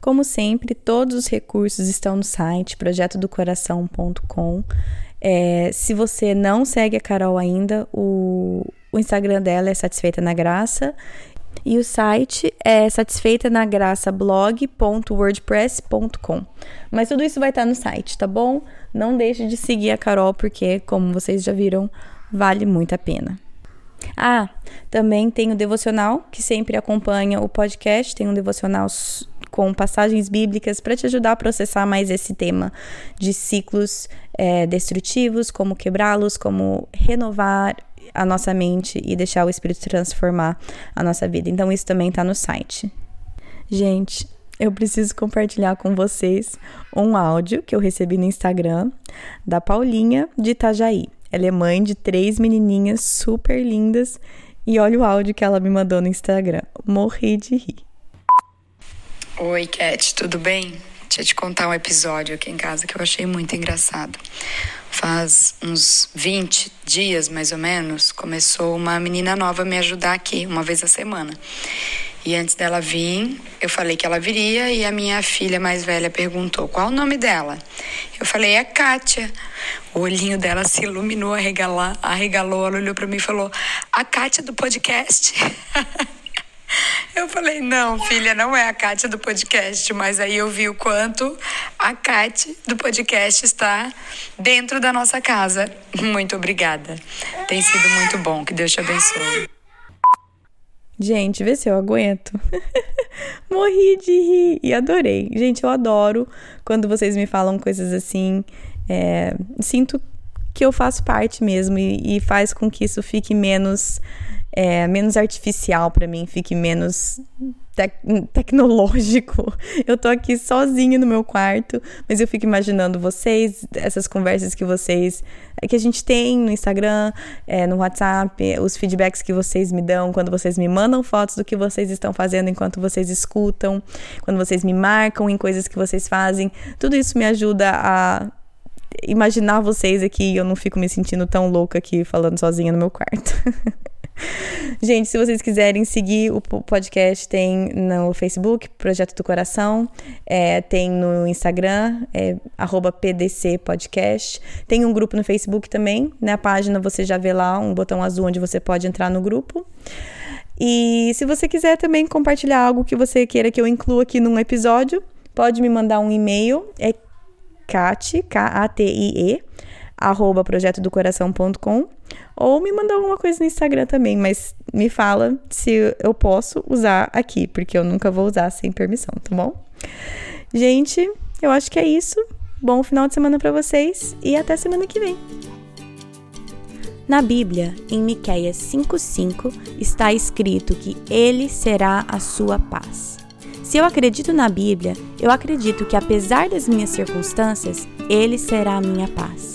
Como sempre, todos os recursos estão no site projetodocoração.com. É, se você não segue a Carol ainda, o, o Instagram dela é Satisfeita na Graça e o site é satisfeitanagraçablog.wordpress.com. Mas tudo isso vai estar no site, tá bom? Não deixe de seguir a Carol, porque, como vocês já viram, vale muito a pena. Ah, também tem o devocional, que sempre acompanha o podcast. Tem um devocional com passagens bíblicas para te ajudar a processar mais esse tema de ciclos é, destrutivos, como quebrá-los, como renovar a nossa mente e deixar o Espírito transformar a nossa vida. Então, isso também está no site. Gente, eu preciso compartilhar com vocês um áudio que eu recebi no Instagram da Paulinha de Itajaí. Ela é mãe de três menininhas super lindas e olha o áudio que ela me mandou no Instagram. Morri de rir. Oi, Cat, tudo bem? Deixa eu te contar um episódio aqui em casa que eu achei muito engraçado. Faz uns 20 dias, mais ou menos, começou uma menina nova me ajudar aqui, uma vez a semana. E antes dela vir, eu falei que ela viria e a minha filha mais velha perguntou qual o nome dela. Eu falei, é Kátia. O olhinho dela se iluminou, arregalou, arregalou ela olhou para mim e falou, a Kátia do podcast. [laughs] Eu falei, não, filha, não é a Kátia do podcast, mas aí eu vi o quanto a Kátia do podcast está dentro da nossa casa. Muito obrigada. Tem sido muito bom. Que Deus te abençoe. Gente, vê se eu aguento. [laughs] Morri de rir e adorei. Gente, eu adoro quando vocês me falam coisas assim. É, sinto que eu faço parte mesmo e, e faz com que isso fique menos é, menos artificial para mim, fique menos tec tecnológico. [laughs] Eu tô aqui sozinha no meu quarto, mas eu fico imaginando vocês, essas conversas que vocês, que a gente tem no Instagram, é, no WhatsApp, os feedbacks que vocês me dão quando vocês me mandam fotos do que vocês estão fazendo enquanto vocês escutam, quando vocês me marcam em coisas que vocês fazem. Tudo isso me ajuda a imaginar vocês aqui e eu não fico me sentindo tão louca aqui falando sozinha no meu quarto. [laughs] [laughs] Gente, se vocês quiserem seguir o podcast, tem no Facebook, Projeto do Coração, é, tem no Instagram, é, PDC Podcast. Tem um grupo no Facebook também. Na página você já vê lá um botão azul onde você pode entrar no grupo. E se você quiser também compartilhar algo que você queira que eu inclua aqui num episódio, pode me mandar um e-mail. É Kati, K-A-T-I-E, arroba projetodocoração.com ou me mandar alguma coisa no Instagram também, mas me fala se eu posso usar aqui, porque eu nunca vou usar sem permissão, tá bom? Gente, eu acho que é isso. Bom final de semana para vocês e até semana que vem. Na Bíblia, em Miqueias 5:5, está escrito que ele será a sua paz. Se eu acredito na Bíblia, eu acredito que apesar das minhas circunstâncias, ele será a minha paz.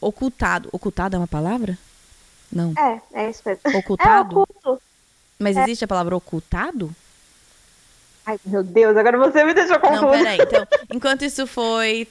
ocultado. Ocultado é uma palavra? Não. É, é isso mesmo. Ocultado? É oculto. Mas é. existe a palavra ocultado? Ai, meu Deus, agora você me deixou confusa. Não, peraí. Então, enquanto isso foi